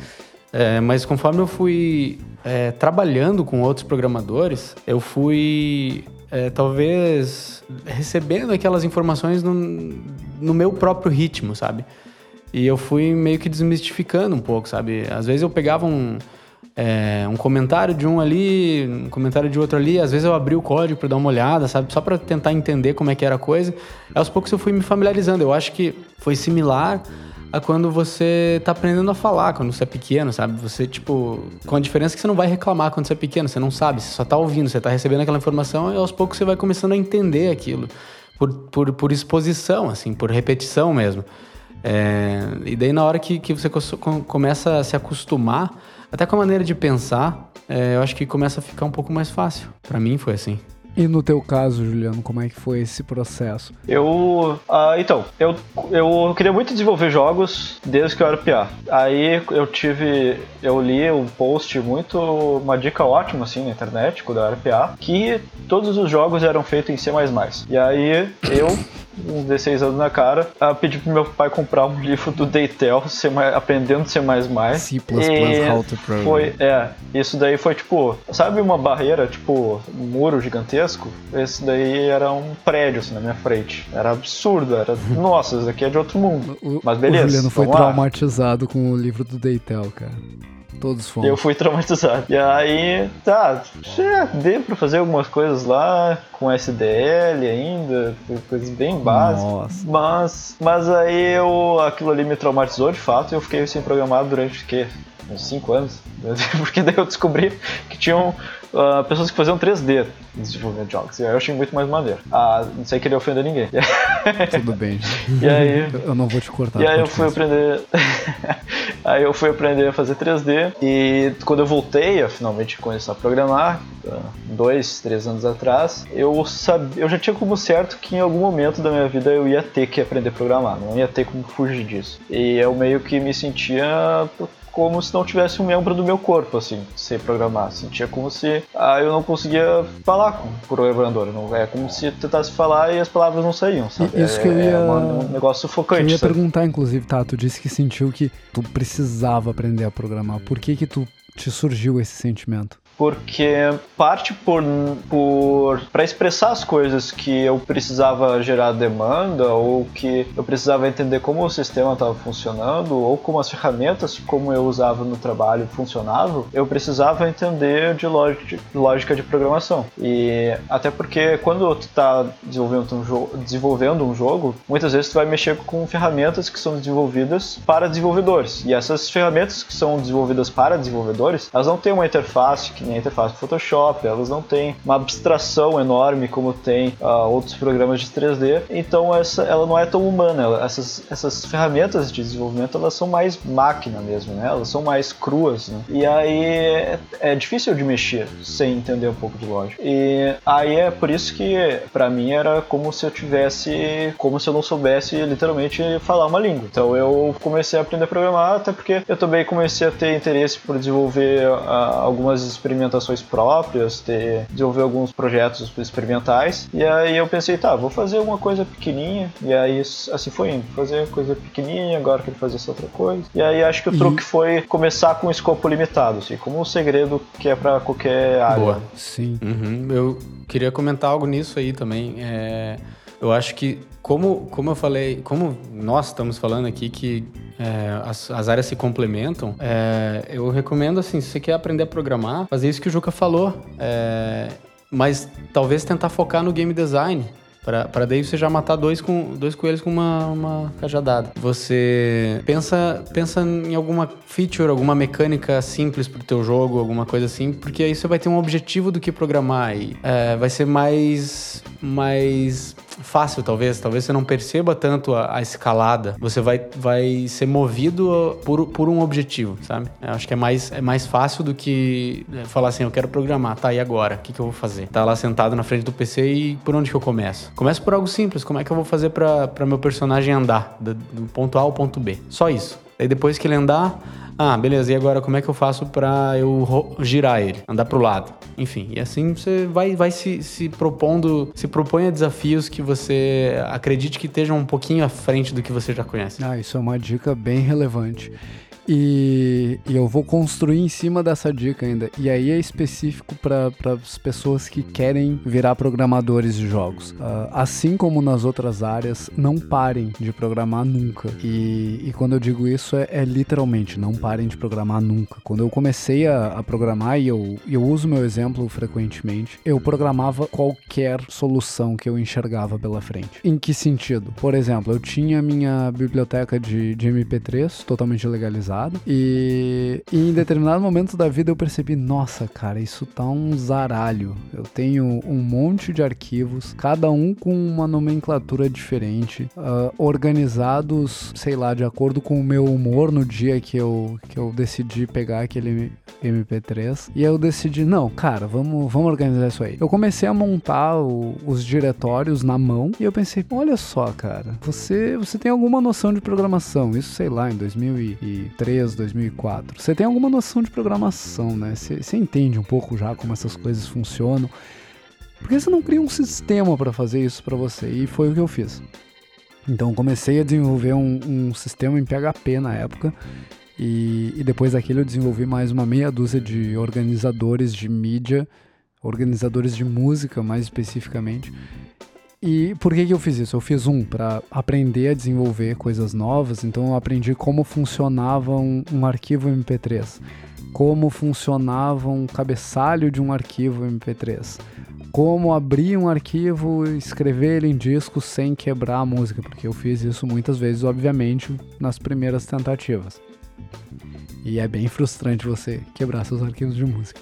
É, mas conforme eu fui é, trabalhando com outros programadores, eu fui é, talvez recebendo aquelas informações no, no meu próprio ritmo, sabe? E eu fui meio que desmistificando um pouco, sabe? Às vezes eu pegava um, é, um comentário de um ali, um comentário de outro ali, às vezes eu abri o código para dar uma olhada, sabe? Só para tentar entender como é que era a coisa. Aos poucos eu fui me familiarizando. Eu acho que foi similar a quando você tá aprendendo a falar, quando você é pequeno, sabe? Você, tipo, com a diferença que você não vai reclamar quando você é pequeno, você não sabe, você só tá ouvindo, você tá recebendo aquela informação e aos poucos você vai começando a entender aquilo. Por, por, por exposição, assim, por repetição mesmo. É, e daí na hora que, que você começa a se acostumar, até com a maneira de pensar, é, eu acho que começa a ficar um pouco mais fácil. Para mim foi assim. E no teu caso, Juliano, como é que foi esse processo? Eu. Ah, então, eu, eu queria muito desenvolver jogos desde que eu era PA. Aí eu tive. Eu li um post muito. Uma dica ótima assim na internet, quando eu era PA, que todos os jogos eram feitos em C. E aí eu uns 16 anos na cara, a pedir pro meu pai comprar um livro do mais, aprendendo a ser mais mais. C++ How to Program. Foi, é, isso daí foi tipo, sabe uma barreira, tipo, um muro gigantesco? Esse daí era um prédio assim na minha frente. Era absurdo, era, (laughs) nossa, isso daqui é de outro mundo. O, Mas beleza. O Juliano foi traumatizado com o livro do Deitel, cara. Todos fomos. Eu fui traumatizado. E aí, tá, já deu pra fazer algumas coisas lá, com SDL ainda, coisas bem básicas. Mas, mas aí eu, aquilo ali me traumatizou de fato e eu fiquei sem programar durante o quê? Uns 5 anos. (laughs) Porque daí eu descobri que tinham uh, pessoas que faziam 3D no desenvolvimento de jogos. E aí eu achei muito mais maneiro. Ah, não sei querer ofender ninguém. (laughs) Tudo bem. e aí, eu não vou te cortar. E aí eu fui aprender. (laughs) aí eu fui aprender a fazer 3D. E quando eu voltei a finalmente começar a programar, ah, dois, três anos atrás, eu sabia, eu já tinha como certo que em algum momento da minha vida eu ia ter que aprender a programar, não ia ter como fugir disso. E eu meio que me sentia como se não tivesse um membro do meu corpo, assim, ser programar. Sentia como se ah, eu não conseguia falar com o programador. Não, é como se tentasse falar e as palavras não saíam, sabe? Isso que eu é, ia... É um negócio sufocante, Eu ia sabe? perguntar, inclusive, tá, tu disse que sentiu que tu precisava aprender a programar. Por que que tu te surgiu esse sentimento? Porque parte por, por para expressar as coisas que eu precisava gerar demanda ou que eu precisava entender como o sistema estava funcionando ou como as ferramentas como eu usava no trabalho funcionavam, eu precisava entender de lógica de programação. E até porque quando tu está desenvolvendo um, jogo, desenvolvendo um jogo, muitas vezes tu vai mexer com ferramentas que são desenvolvidas para desenvolvedores. E essas ferramentas que são desenvolvidas para desenvolvedores, elas não têm uma interface que interface do Photoshop, elas não têm uma abstração enorme como tem uh, outros programas de 3D, então essa, ela não é tão humana. Ela, essas, essas ferramentas de desenvolvimento elas são mais máquina mesmo, né? Elas são mais cruas, né? E aí é, é difícil de mexer sem entender um pouco de lógica. E aí é por isso que para mim era como se eu tivesse, como se eu não soubesse literalmente falar uma língua. Então eu comecei a aprender a programar até porque eu também comecei a ter interesse por desenvolver uh, algumas experiências experimentações próprias, ter, desenvolver alguns projetos experimentais. E aí eu pensei, tá, vou fazer uma coisa pequenininha. E aí assim foi indo, fazer coisa pequenininha, agora quero fazer essa outra coisa. E aí acho que o truque foi começar com um escopo limitado, assim, como um segredo que é para qualquer área. Boa. Sim. Uhum. Eu queria comentar algo nisso aí também. É... Eu acho que, como, como eu falei, como nós estamos falando aqui que é, as, as, áreas se complementam, é, eu recomendo, assim, se você quer aprender a programar, fazer isso que o Juca falou. É, mas talvez tentar focar no game design. Para daí você já matar dois, com, dois coelhos com uma, uma cajadada. Você pensa, pensa em alguma feature, alguma mecânica simples pro teu jogo, alguma coisa assim, porque aí você vai ter um objetivo do que programar e é, vai ser mais, mais fácil, talvez. Talvez você não perceba tanto a, a, escalada. Você vai, vai ser movido por, por um objetivo, sabe? Eu acho que é mais, é mais fácil do que é, falar assim, eu quero programar, tá, e agora? O que, que eu vou fazer? Tá lá sentado na frente do PC e por onde que eu começo? Começo por algo simples, como é que eu vou fazer para meu personagem andar do, do ponto A ao ponto B? Só isso. Aí depois que ele andar, ah, beleza, e agora como é que eu faço para eu girar ele, andar pro lado? Enfim, e assim você vai, vai se, se propondo, se propõe a desafios que você acredite que estejam um pouquinho à frente do que você já conhece. Ah, isso é uma dica bem relevante. E, e, eu vou construir em cima dessa dica ainda. E aí é específico para as pessoas que querem virar programadores de jogos. Uh, assim como nas outras áreas, não parem de programar nunca. E, e quando eu digo isso, é, é, literalmente, não parem de programar nunca. Quando eu comecei a, a programar, e eu, eu uso meu exemplo frequentemente, eu programava qualquer solução que eu enxergava pela frente. Em que sentido? Por exemplo, eu tinha minha biblioteca de, de MP3 totalmente legalizada e, e em determinado momento da vida eu percebi, nossa, cara, isso tá um zaralho. Eu tenho um monte de arquivos, cada um com uma nomenclatura diferente, uh, organizados, sei lá, de acordo com o meu humor no dia que eu, que eu decidi pegar aquele MP3. E eu decidi, não, cara, vamos, vamos organizar isso aí. Eu comecei a montar o, os diretórios na mão e eu pensei, olha só, cara, você, você tem alguma noção de programação. Isso, sei lá, em 2003 2003, 2004. Você tem alguma noção de programação, né? Você, você entende um pouco já como essas coisas funcionam. Por que você não cria um sistema para fazer isso para você? E foi o que eu fiz. Então comecei a desenvolver um, um sistema em PHP na época e, e, depois daquilo eu desenvolvi mais uma meia dúzia de organizadores de mídia, organizadores de música mais especificamente, e por que, que eu fiz isso? Eu fiz um para aprender a desenvolver coisas novas, então eu aprendi como funcionava um, um, arquivo MP3, como funcionava um cabeçalho de um arquivo MP3, como abrir um arquivo e escrever ele em disco sem quebrar a música, porque eu fiz isso muitas vezes, obviamente, nas primeiras tentativas. E é bem frustrante você quebrar seus arquivos de música.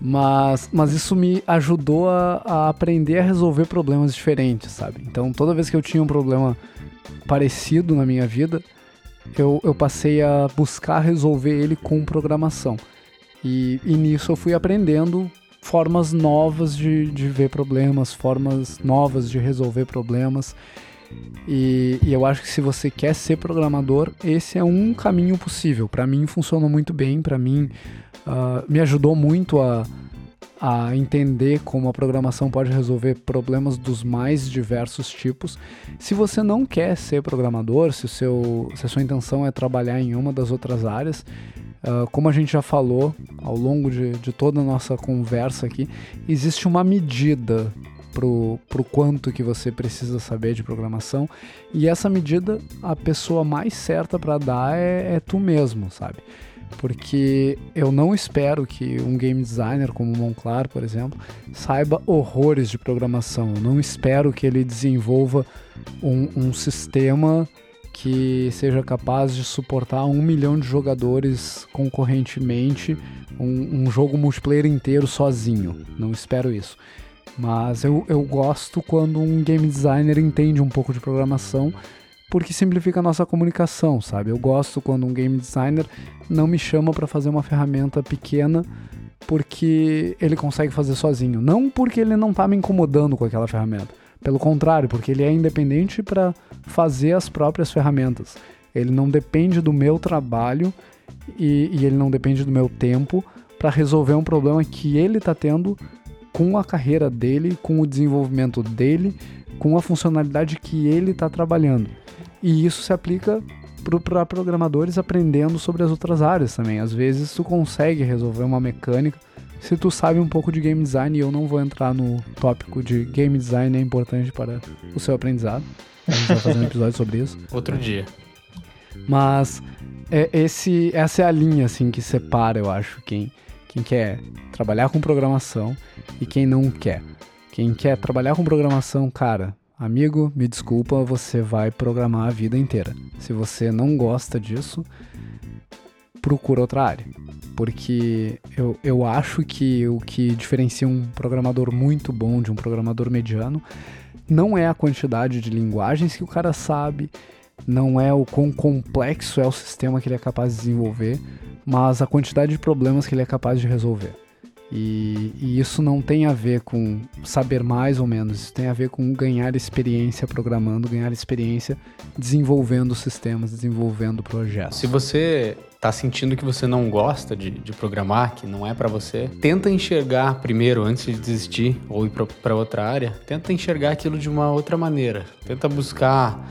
Mas, mas isso me ajudou a, a, aprender a resolver problemas diferentes, sabe? Então, toda vez que eu tinha um problema parecido na minha vida, eu, eu passei a buscar resolver ele com programação. E, e nisso eu fui aprendendo formas novas de, de ver problemas, formas novas de resolver problemas. E, e, eu acho que se você quer ser programador, esse é um caminho possível. Para mim funcionou muito bem, para mim uh, me ajudou muito a, a entender como a programação pode resolver problemas dos mais diversos tipos. Se você não quer ser programador, se, o seu, se a sua intenção é trabalhar em uma das outras áreas, uh, como a gente já falou ao longo de, de toda a nossa conversa aqui, existe uma medida pro quanto que você precisa saber de programação e essa medida a pessoa mais certa para dar é, é tu mesmo, sabe? Porque eu não espero que um game designer como o Monclar, por exemplo, saiba horrores de programação. Eu não espero que ele desenvolva um, um sistema que seja capaz de suportar um milhão de jogadores concorrentemente, um, um jogo multiplayer inteiro sozinho. Não espero isso. Mas eu, eu gosto quando um game designer entende um pouco de programação porque simplifica a nossa comunicação, sabe? Eu gosto quando um game designer não me chama para fazer uma ferramenta pequena porque ele consegue fazer sozinho, não porque ele não tá me incomodando com aquela ferramenta. Pelo contrário, porque ele é independente para fazer as próprias ferramentas. Ele não depende do meu trabalho e, e ele não depende do meu tempo para resolver um problema que ele está tendo com a carreira dele, com o desenvolvimento dele, com a funcionalidade que ele está trabalhando. E isso se aplica para programadores aprendendo sobre as outras áreas também. Às vezes tu consegue resolver uma mecânica se tu sabe um pouco de game design, e eu não vou entrar no tópico de game design é importante para o seu aprendizado. A gente vai fazer um episódio sobre isso. Outro dia. Mas é, esse, essa é a linha assim que separa, eu acho, quem, quem quer trabalhar com programação e quem não quer. Quem quer trabalhar com programação, cara, Amigo, me desculpa, você vai programar a vida inteira. Se você não gosta disso, procura outra área. Porque eu, eu acho que o que diferencia um programador muito bom de um programador mediano não é a quantidade de linguagens que o cara sabe, não é o quão complexo é o sistema que ele é capaz de desenvolver, mas a quantidade de problemas que ele é capaz de resolver. E, e, isso não tem a ver com saber mais ou menos, isso tem a ver com ganhar experiência programando, ganhar experiência desenvolvendo sistemas, desenvolvendo projetos. Se você está sentindo que você não gosta de, de programar, que não é para você, tenta enxergar primeiro, antes de desistir ou ir para outra área, tenta enxergar aquilo de uma outra maneira. Tenta buscar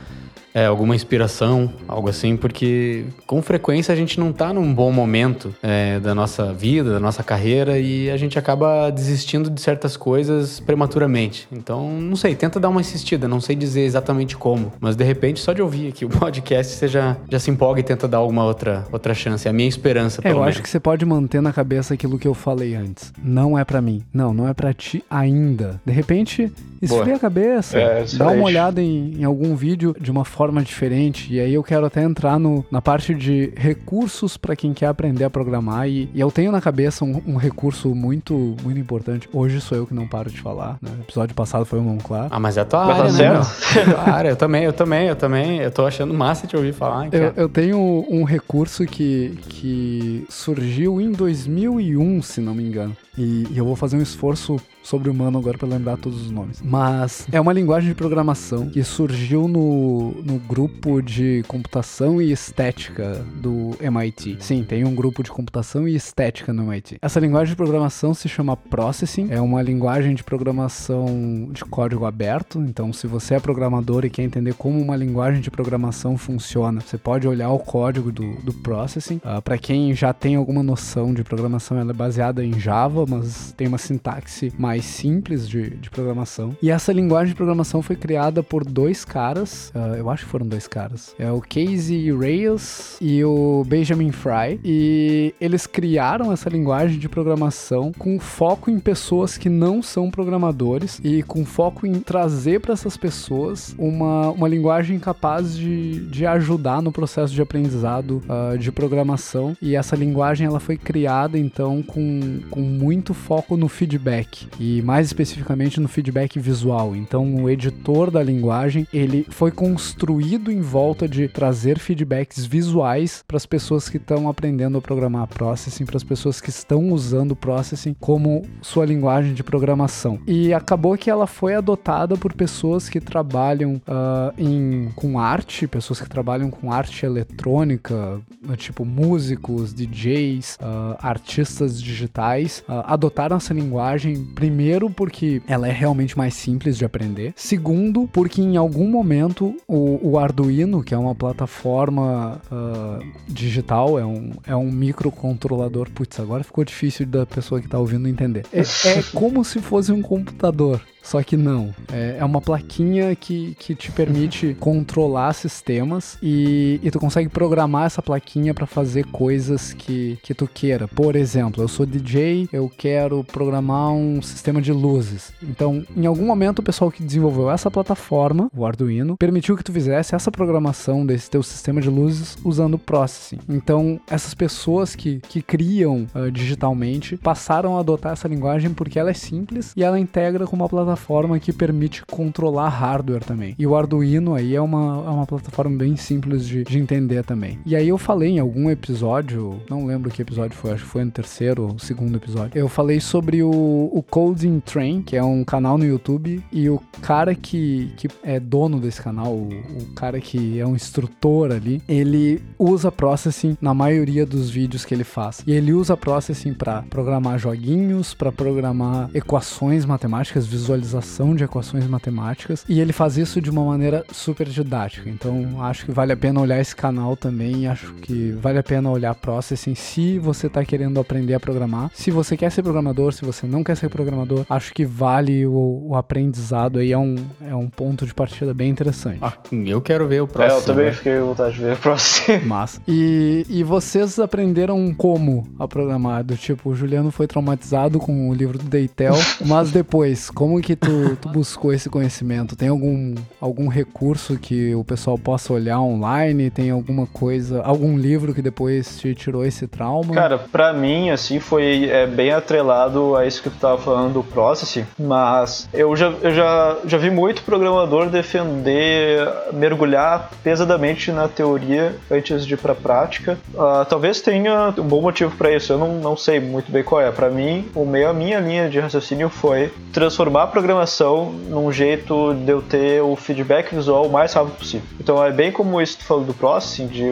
é, alguma inspiração, algo assim, porque com frequência a gente não tá num bom momento é, da nossa vida, da nossa carreira e a gente acaba desistindo de certas coisas prematuramente. Então, não sei, tenta dar uma insistida, não sei dizer exatamente como, mas de repente só de ouvir aqui o (laughs) podcast você já, já se empolga e tenta dar alguma outra, outra chance. É a minha esperança, É, eu menos. acho que você pode manter na cabeça aquilo que eu falei antes. Não é para mim. Não, não é para ti ainda. De repente, esfria Boa. a cabeça, É, dá uma olhada em, em algum vídeo de uma forma diferente. E aí eu quero até entrar no, na parte de recursos para quem quer aprender a programar. E, e eu tenho na cabeça um, um recurso muito, muito importante. Hoje sou eu que não paro de falar. Né? O episódio passado foi o Monclar. Ah, mas é a tua Mas tá área, né, certo. É tua área, eu também, eu também, eu também. Eu tô achando massa de ouvir falar. Eu, eu tenho um recurso que, que surgiu em 2001, se não me engano. E, e eu vou fazer um esforço sobre-humano agora para lembrar todos os nomes. Mas é uma linguagem de programação que surgiu no, no grupo de computação e estética do MIT. Sim, tem um grupo de computação e estética no MIT. Essa linguagem de programação se chama Processing. É uma linguagem de programação de código aberto. Então, se você é programador e quer entender como uma linguagem de programação funciona, você pode olhar o código do, do Processing. para quem já tem alguma noção de programação, ela é baseada em Java, mas tem uma sintaxe mais simples de, de programação. E essa linguagem de programação foi criada por dois caras, ah, eu acho que foram dois caras. É o Casey Reyes e o Benjamin Fry. E eles criaram essa linguagem de programação com foco em pessoas que não são programadores e com foco em trazer para essas pessoas uma, uma linguagem capaz de, de ajudar no processo de aprendizado ah, de programação. E essa linguagem ela foi criada então com, com muito foco no feedback e mais especificamente no feedback visual. Então o editor da linguagem ele foi construído em volta de trazer feedbacks visuais para as pessoas que estão aprendendo a programar processing, para as pessoas que estão usando processing como sua linguagem de programação. E acabou que ela foi adotada por pessoas que trabalham ah, em, com arte, pessoas que trabalham com arte eletrônica, tipo músicos, DJs, ah, artistas digitais, ah, adotaram essa linguagem primeiro porque ela é realmente mais simples de aprender, segundo porque em algum momento o, o Arduino, que é uma plataforma ah, digital, é um, é um microcontrolador, putz, agora ficou difícil da pessoa que tá ouvindo entender. É, é (laughs) como se fosse um computador. Só que não. É, é uma plaquinha que, que te permite controlar sistemas e, e tu consegue programar essa plaquinha para fazer coisas que, que tu queira. Por exemplo, eu sou DJ, eu quero programar um sistema de luzes. Então, em algum momento, o pessoal que desenvolveu essa plataforma, o Arduino, permitiu que tu fizesse essa programação desse teu sistema de luzes usando Processing. Então, essas pessoas que, que criam ah, digitalmente passaram a adotar essa linguagem porque ela é simples e ela integra com uma plataforma que permite controlar hardware também. E o Arduino aí é uma, é uma plataforma bem simples de, de entender também. E aí eu falei em algum episódio, não lembro que episódio foi, acho que foi no terceiro ou segundo episódio, eu falei sobre o, o Coding Train, que é um canal no YouTube, e o cara que, que é dono desse canal, o, o cara que é um instrutor ali, ele usa Processing na maioria dos vídeos que ele faz. E ele usa Processing para programar joguinhos, para programar equações matemáticas, visualização de equações matemáticas, e ele faz isso de uma maneira super didática. Então, acho que vale a pena olhar esse canal também, acho que vale a pena olhar Processing se você está querendo aprender a programar. Se você quer ser programador, se você não quer ser programador, acho que vale o, o aprendizado aí, é um, é um ponto de partida bem interessante. Ah, eu quero ver o É, próximo. eu também né? fiquei com vontade de ver o próximo. (laughs) Massa. E, e vocês aprenderam como a programar? Do tipo, o Juliano foi traumatizado com o livro do Deitel, mas depois, como que tu, tu buscou esse conhecimento? Tem algum, algum recurso que o pessoal possa olhar online? Tem alguma coisa, algum livro que depois te tirou esse trauma? Cara, pra mim, assim, foi é, bem atrelado a isso que tu tava falando do Processing, mas eu já, eu já, já vi muito programador defender mergulhar pesadamente na teoria antes de ir pra prática. Ah, talvez tenha um bom motivo pra isso, eu não, não sei muito bem qual é. Pra mim, o meu, a minha linha de raciocínio foi transformar programação num jeito de eu ter o feedback visual o mais rápido possível. Então é bem como isso que tu falou do Processing, de,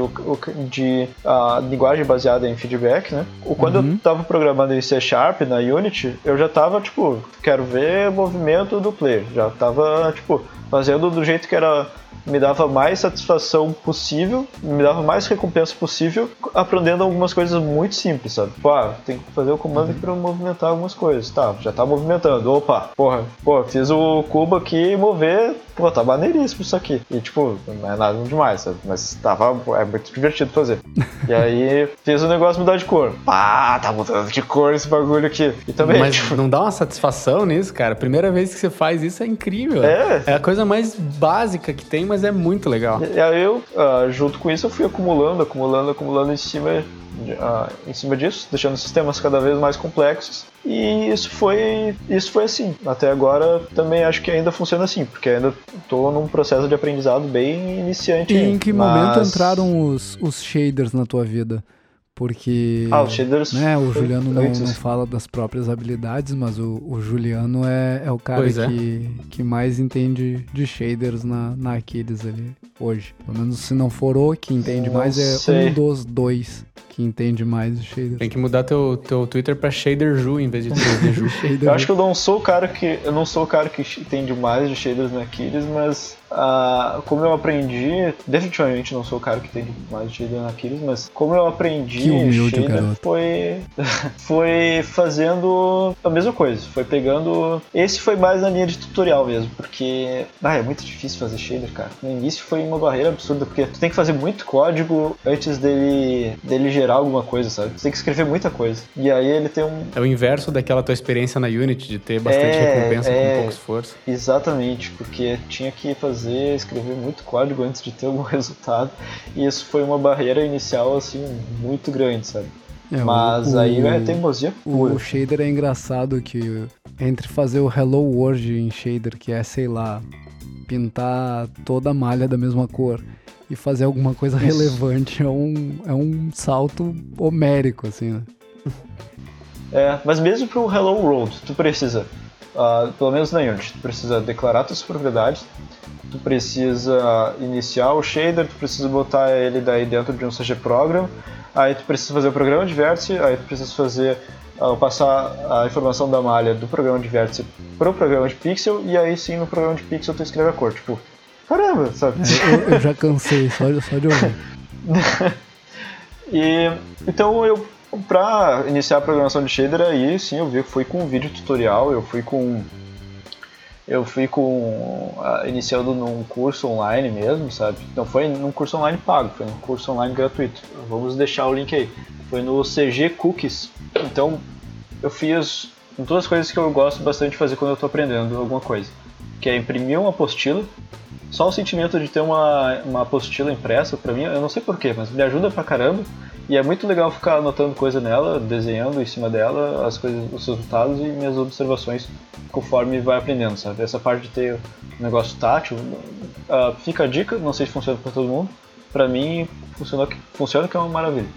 de a linguagem baseada em feedback, né? Quando eu tava programando em C Sharp na Unity, eu já tava, tipo, quero ver o movimento do player. Já tava, tipo, fazendo do jeito que era me dava mais satisfação possível, me dava mais recompensa possível, aprendendo algumas coisas muito simples, sabe? Tipo, ah, tem que fazer o comando aqui pra movimentar algumas coisas. Tá, já tá movimentando. Opa, porra, porra, fiz o cubo aqui e mover. Pô, tá maneiríssimo isso aqui. E tipo, não é nada demais, sabe? Mas tava, é muito divertido fazer. e aí, (laughs) fiz o negócio mudar de cor. Ah, tá mudando de cor esse bagulho aqui. E também. Mas tipo, não dá uma satisfação nisso, cara. Primeira vez que você faz isso é incrível. É. É a coisa mais básica que tem, mas é muito legal. E aí eu, ah, junto com isso, eu fui acumulando, acumulando, acumulando em cima, de- ah, em cima disso, deixando sistemas cada vez mais complexos. E isso foi, isso foi assim. Até agora também acho que ainda funciona assim, porque ainda estou num processo de aprendizado bem iniciante. E em que momento Mas- entraram os, os shaders na tua vida? Porque. Ah, shaders. né, o Juliano não, não fala das próprias habilidades, mas o, o Juliano é, é o cara é. que, que mais entende de shaders na, na Aquiles ali hoje. Pelo menos se não for o que entende Não mais, é sei. um dos dois que entende mais de shaders. Tem que mudar teu, teu Twitter pra Shader em vez de 3D Ju. (laughs) Shader Eu acho que eu não sou o cara que. Eu não sou o cara que entende mais de shaders na Aquiles, mas ah, como eu aprendi. Definitivamente não sou o cara que entende mais de shaders na Aquiles, mas como eu aprendi Que humilde, shader foi. (laughs) foi fazendo a mesma coisa. Foi pegando. Esse foi mais na linha de tutorial mesmo, porque. Ah, é muito difícil fazer shader, cara. No início foi uma barreira absurda, porque tu tem que fazer muito código antes dele, dele gerar alguma coisa, sabe? Tu tem que escrever muita coisa. E aí ele tem um, É o inverso daquela tua experiência na Unity, de ter bastante É, recompensa é. com pouco esforço. Exatamente, porque tinha que fazer, escrever muito código antes de ter (laughs) algum resultado, e isso foi uma barreira inicial assim muito grande, sabe? É, Mas o- aí é teimosia pura. O shader é engraçado que entre fazer o Hello World em shader, que é, sei lá, pintar toda a malha da mesma cor, e fazer alguma coisa Isso. relevante é um, é um salto homérico, assim, né? É, mas mesmo pro Hello World, tu precisa, ah, pelo menos na Unity, tu precisa declarar tuas propriedades, tu precisa iniciar o shader, tu precisa botar ele daí dentro de um CG Program, aí tu precisa fazer o programa de vértice, aí tu precisa fazer ah, passar a informação da malha do programa de vértice pro programa de pixel, e aí sim no programa de pixel tu escreve a cor, tipo, caramba, sabe? É, eu, eu já cansei só, de- só de ouvir. (laughs) E então eu para iniciar a programação de shader aí sim eu vi fui com um vídeo tutorial, eu fui com eu fui com ah, iniciando num curso online mesmo, sabe? Não foi num curso online pago, foi num curso online gratuito. Vamos deixar o link aí. Foi no CG Cookies. Então eu fiz todas as coisas que eu gosto bastante de fazer quando eu estou aprendendo alguma coisa, que é imprimir uma apostila só o sentimento de ter uma, uma apostila impressa, pra mim, eu não sei porquê, mas me ajuda pra caramba. E é muito legal ficar anotando coisa nela, desenhando em cima dela as coisas, os resultados e minhas observações conforme vai aprendendo, sabe? Essa parte de ter um negócio tátil, ah, fica a dica, não sei se funciona pra todo mundo. Pra mim, funciona, que- funciona que é uma maravilha.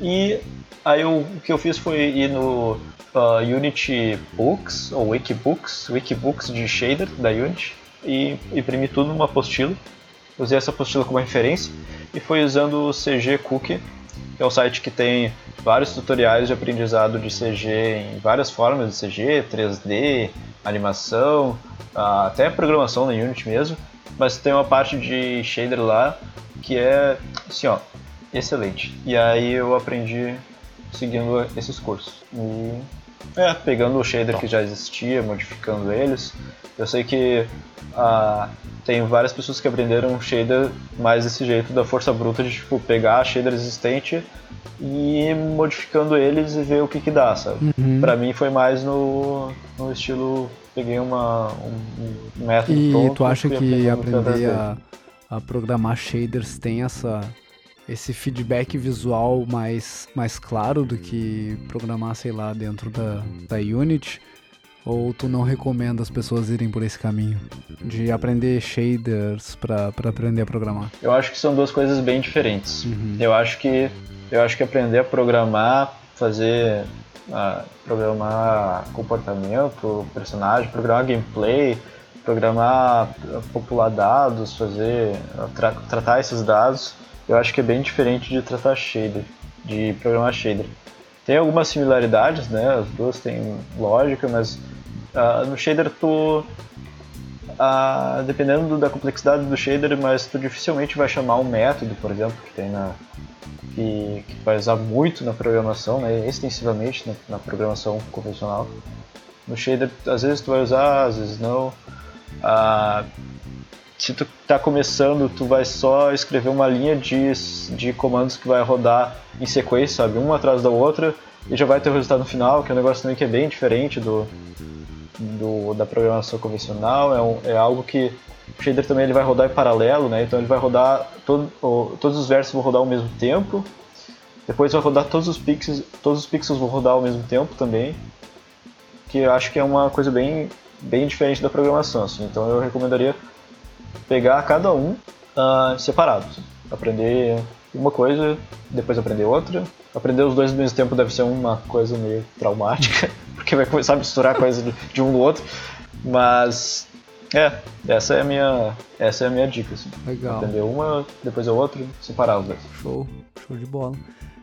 E aí eu- o que eu fiz foi ir no ah, Unity Books, ou Wikibooks, Wikibooks de shader da Unity, e imprimir tudo numa apostila. Usei essa apostila como referência e fui usando o CG Cookie, que é um site que tem vários tutoriais de aprendizado de CG em várias formas de CG, 3D, animação, ah, até programação na Unity mesmo, mas tem uma parte de shader lá que é assim, ó, excelente. E aí eu aprendi seguindo esses cursos. E é, pegando o shader que já existia, modificando eles. Eu sei que ah, tem várias pessoas que aprenderam shader mais desse jeito da força bruta de tipo pegar shader existente e ir modificando eles e ver o que que dá, sabe? Uhum. Pra mim foi mais no, no estilo peguei uma, um, um método E pronto, tu acha que aprender a, a programar shaders tem essa esse feedback visual mais, mais claro do que programar, sei lá, dentro da, da Unity? Ou tu não recomenda as pessoas irem por esse caminho? De aprender shaders pra aprender a programar? Eu acho que são duas coisas bem diferentes. Uhum. Eu acho que eu acho que aprender a programar, fazer programar comportamento, personagem, programar gameplay, programar ah, popular dados, fazer ah, tra- tratar esses dados, eu acho que é bem diferente de tratar shader, de programar shader. Tem algumas similaridades, né? As duas têm lógica, mas ah, no shader tu ah, dependendo da complexidade do shader, mas tu dificilmente vai chamar um método, por exemplo, que tem na que, que vai usar muito na programação, né, extensivamente na, na, programação convencional. No shader, às vezes tu vai usar, às vezes não. Ah, se tu está começando, tu vai só escrever uma linha de, de comandos que vai rodar em sequência, sabe, uma atrás da outra, e já vai ter o resultado final, que é um negócio também que é bem diferente do, do da programação convencional, é, um, é algo que o shader também ele vai rodar em paralelo, né? Então ele vai rodar todo, todos os versos vão rodar ao mesmo tempo. Depois vai rodar todos os pixels, todos os pixels vão rodar ao mesmo tempo também. Que eu acho que é uma coisa bem bem diferente da programação, assim. Então eu recomendaria pegar cada um uh, separado, aprender uma coisa, depois aprender outra. Aprender os dois ao mesmo tempo deve ser uma coisa meio traumática, (laughs) porque vai começar a misturar coisas de um no outro. Mas é, essa é a minha, essa é a minha dica. Assim. Legal. Aprender uma, depois a outra, separar os dois. Show, show de bola.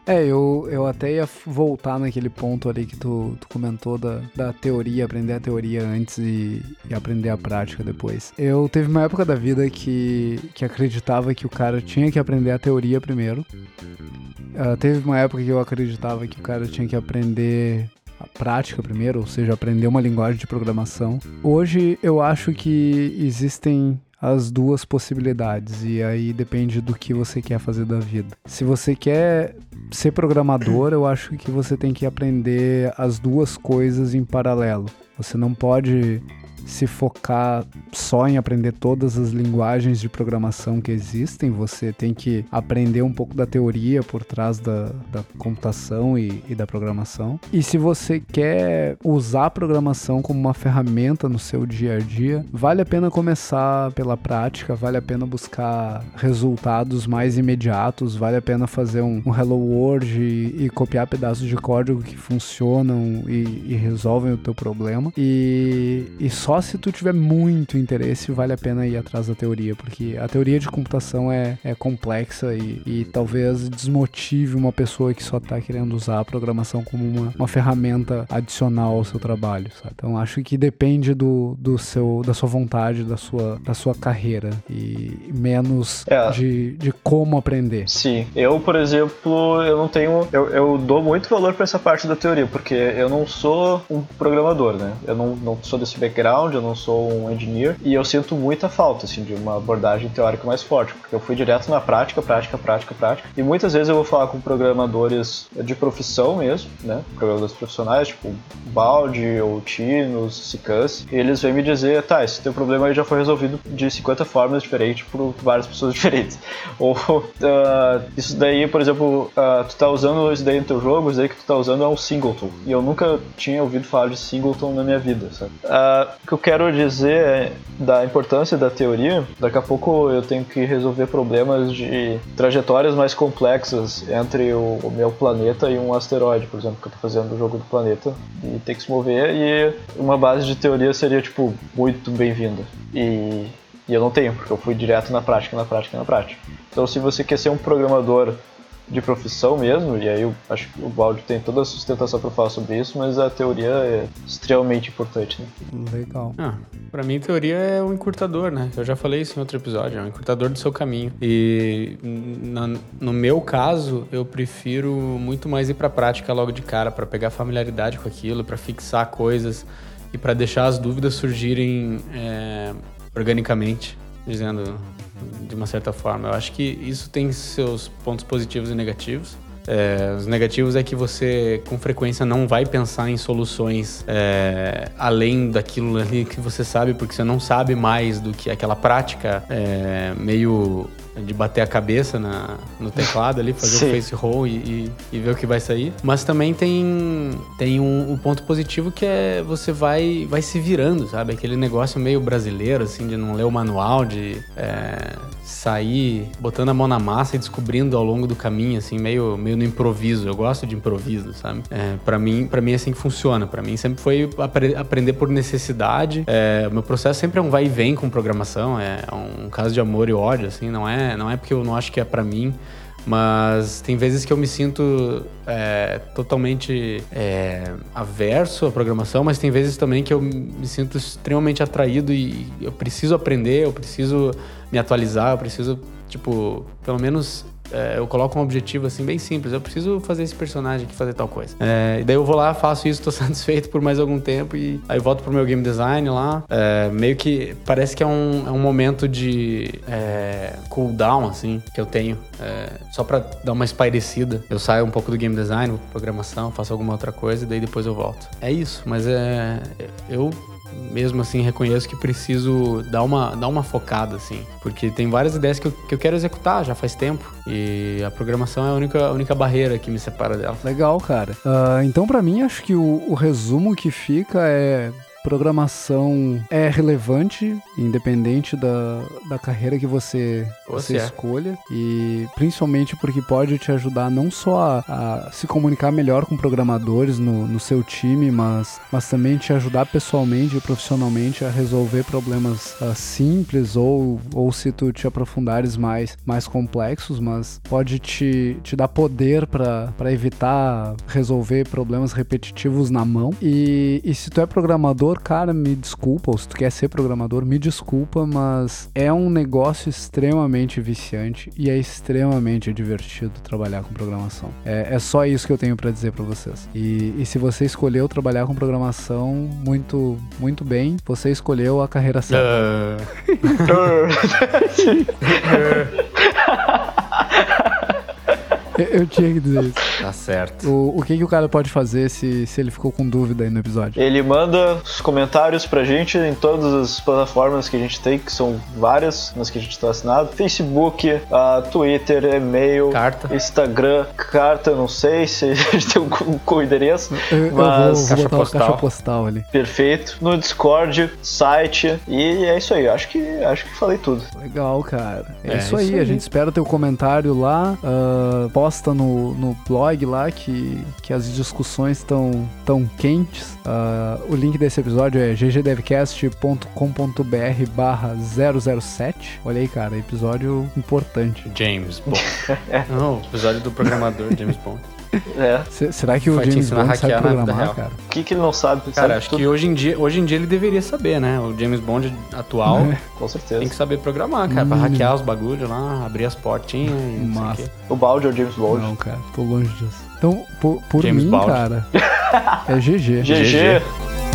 É, eu, eu até ia voltar naquele ponto ali que tu, tu comentou da, da teoria, aprender a teoria antes e, e aprender a prática depois. Eu teve uma época da vida que, que acreditava que o cara tinha que aprender a teoria primeiro. Uh, teve uma época que eu acreditava que o cara tinha que aprender a prática primeiro, ou seja, aprender uma linguagem de programação. Hoje eu acho que existem as duas possibilidades e aí depende do que você quer fazer da vida. Se você quer ser programador, eu acho que você tem que aprender as duas coisas em paralelo. Você não pode se focar só em aprender todas as linguagens de programação que existem, você tem que aprender um pouco da teoria por trás da, da computação e, e da programação. E se você quer usar a programação como uma ferramenta no seu dia a dia, vale a pena começar pela prática, vale a pena buscar resultados mais imediatos, vale a pena fazer um, um Hello World e, e, copiar pedaços de código que funcionam e, e resolvem o teu problema. E, e só só se tu tiver muito interesse, vale a pena ir atrás da teoria, porque a teoria de computação é, é complexa e, e talvez desmotive uma pessoa que só tá querendo usar a programação como uma, uma ferramenta adicional ao seu trabalho, sabe? Então acho que depende do, do seu, da sua vontade, da sua, da sua carreira e menos é. de, de como aprender. Sim, eu, por exemplo, eu não tenho. Eu, eu dou muito valor para essa parte da teoria, porque eu não sou um programador, né? Eu não, não sou desse background background, eu não sou um engineer, e eu sinto muita falta, assim, de uma abordagem teórica mais forte, porque eu fui direto na prática, prática, prática, prática, e muitas vezes eu vou falar com programadores de profissão mesmo, né, programadores profissionais, tipo Balde, ou Tinos, Cicus, e eles vêm me dizer, tá, esse teu problema aí já foi resolvido de 50 formas diferentes por várias pessoas (laughs) diferentes. Ou, uh, isso daí, por exemplo, uh, tu tá usando isso daí no teu jogo, isso daí que tu tá usando é um singleton, e eu nunca tinha ouvido falar de singleton na minha vida, sabe? Uh, que eu quero dizer é da importância da teoria. Daqui a pouco eu tenho que resolver problemas de trajetórias mais complexas entre o, o meu planeta e um asteroide, por exemplo, que eu tô fazendo o jogo do planeta e tem que se mover e uma base de teoria seria tipo muito bem-vinda. E, e eu não tenho, porque eu fui direto na prática, na prática, na prática. Então, se você quer ser um programador de profissão mesmo, e aí eu acho que o Balde tem toda a sustentação para falar sobre isso, mas a teoria é extremamente importante. Né? Legal. Ah, para mim, teoria é um encurtador, né? Eu já falei isso em outro episódio, é um encurtador do seu caminho. E na, no meu caso, eu prefiro muito mais ir para prática logo de cara, para pegar familiaridade com aquilo, para fixar coisas e para deixar as dúvidas surgirem é, organicamente, dizendo de uma certa forma. Eu acho que isso tem seus pontos positivos e negativos. É, os negativos é que você, com frequência, não vai pensar em soluções é, além daquilo ali que você sabe, porque você não sabe mais do que aquela prática é, meio de bater a cabeça na, no teclado ali, fazer Sim. o face roll e, e, e, ver o que vai sair. Mas também tem, tem um, um, ponto positivo que é você vai, vai se virando, sabe? Aquele negócio meio brasileiro, assim, de não ler o manual, de é, sair botando a mão na massa e descobrindo ao longo do caminho, assim, meio, meio no improviso. Eu gosto de improviso, sabe? É, para mim, para mim é assim que funciona. Para mim sempre foi apre aprender por necessidade. É, meu processo sempre é um vai e vem com programação, é um caso de amor e ódio, assim, não é, não é porque eu não acho que é para mim, Mas tem vezes que eu me sinto é, totalmente é, averso à programação, mas tem vezes também que eu me sinto extremamente atraído e eu preciso aprender, eu preciso me atualizar, eu preciso, tipo, pelo menos é, eu coloco um objetivo assim bem simples. Eu preciso fazer esse personagem aqui, fazer tal coisa. É, e daí eu vou lá, faço isso, (laughs) tô satisfeito por mais algum tempo e aí volto pro meu game design lá. É, meio que parece que é um, é um momento de é, cooldown, assim, que eu tenho. É, só pra dar uma espairecida. Eu saio um pouco do game design, programação, faço alguma outra coisa e daí depois eu volto. É isso, mas é. Eu mesmo assim reconheço que preciso dar uma, dar uma focada, assim. Porque tem várias ideias que eu, que eu quero executar já faz tempo. E a programação é a única, a única barreira que me separa dela. Legal, cara. Uh, então, para mim, acho que o, o resumo que fica é programação é relevante, independente da, da carreira que você, você, é. escolha. E principalmente porque pode te ajudar não só a, a se comunicar melhor com programadores no, no seu time, mas, mas também te ajudar pessoalmente e profissionalmente a resolver problemas uh, simples ou, ou se tu te aprofundares mais, mais complexos, mas pode te, te dar poder para evitar resolver problemas repetitivos na mão. E, e se tu é programador, programador, cara, me desculpa, ou se tu quer ser programador, me desculpa, mas é um negócio extremamente viciante e é extremamente divertido trabalhar com programação. É, é só isso que eu tenho para dizer para vocês. E, e, se você escolheu trabalhar com programação, muito, muito bem, você escolheu a carreira certa. Uh... (laughs) (laughs) Eu tinha que dizer isso. Tá certo. O, o que, que o cara pode fazer se, se ele ficou com dúvida aí no episódio? Ele manda os comentários pra gente em todas as plataformas que a gente tem, que são várias nas que a gente tá assinado: Facebook, uh, Twitter, e-mail, carta. Instagram, carta, não sei se a gente tem um, um, endereço. Eu, mas eu vou, vou caixa, postal. caixa postal ali. Perfeito. No Discord, site. E é isso aí. Acho que, acho que falei tudo. Legal, cara. É, é isso, aí. isso, aí. A gente espera teu comentário lá. Uh, posta no, no blog lá que, que as discussões estão tão quentes. Uh, o link desse episódio é ggdevcast.com.br barra 007. Olha aí, cara, episódio importante. James Bond. (laughs) Não, episódio do programador James Bond. É. será que o Vai James Bond sabe programar, cara? O que, que ele não sabe? Cara, sabe acho tudo. que hoje em, dia, hoje em dia ele deveria saber, né? O James Bond atual é. (laughs) Com certeza. tem que saber programar, cara. Hum. Pra hackear os bagulhos lá, abrir as portinhas e Massa. O balde é o James Bond. Não, cara. Tô longe disso. Então, por, por mim, Balde. cara, (laughs) é GG. GG. GG.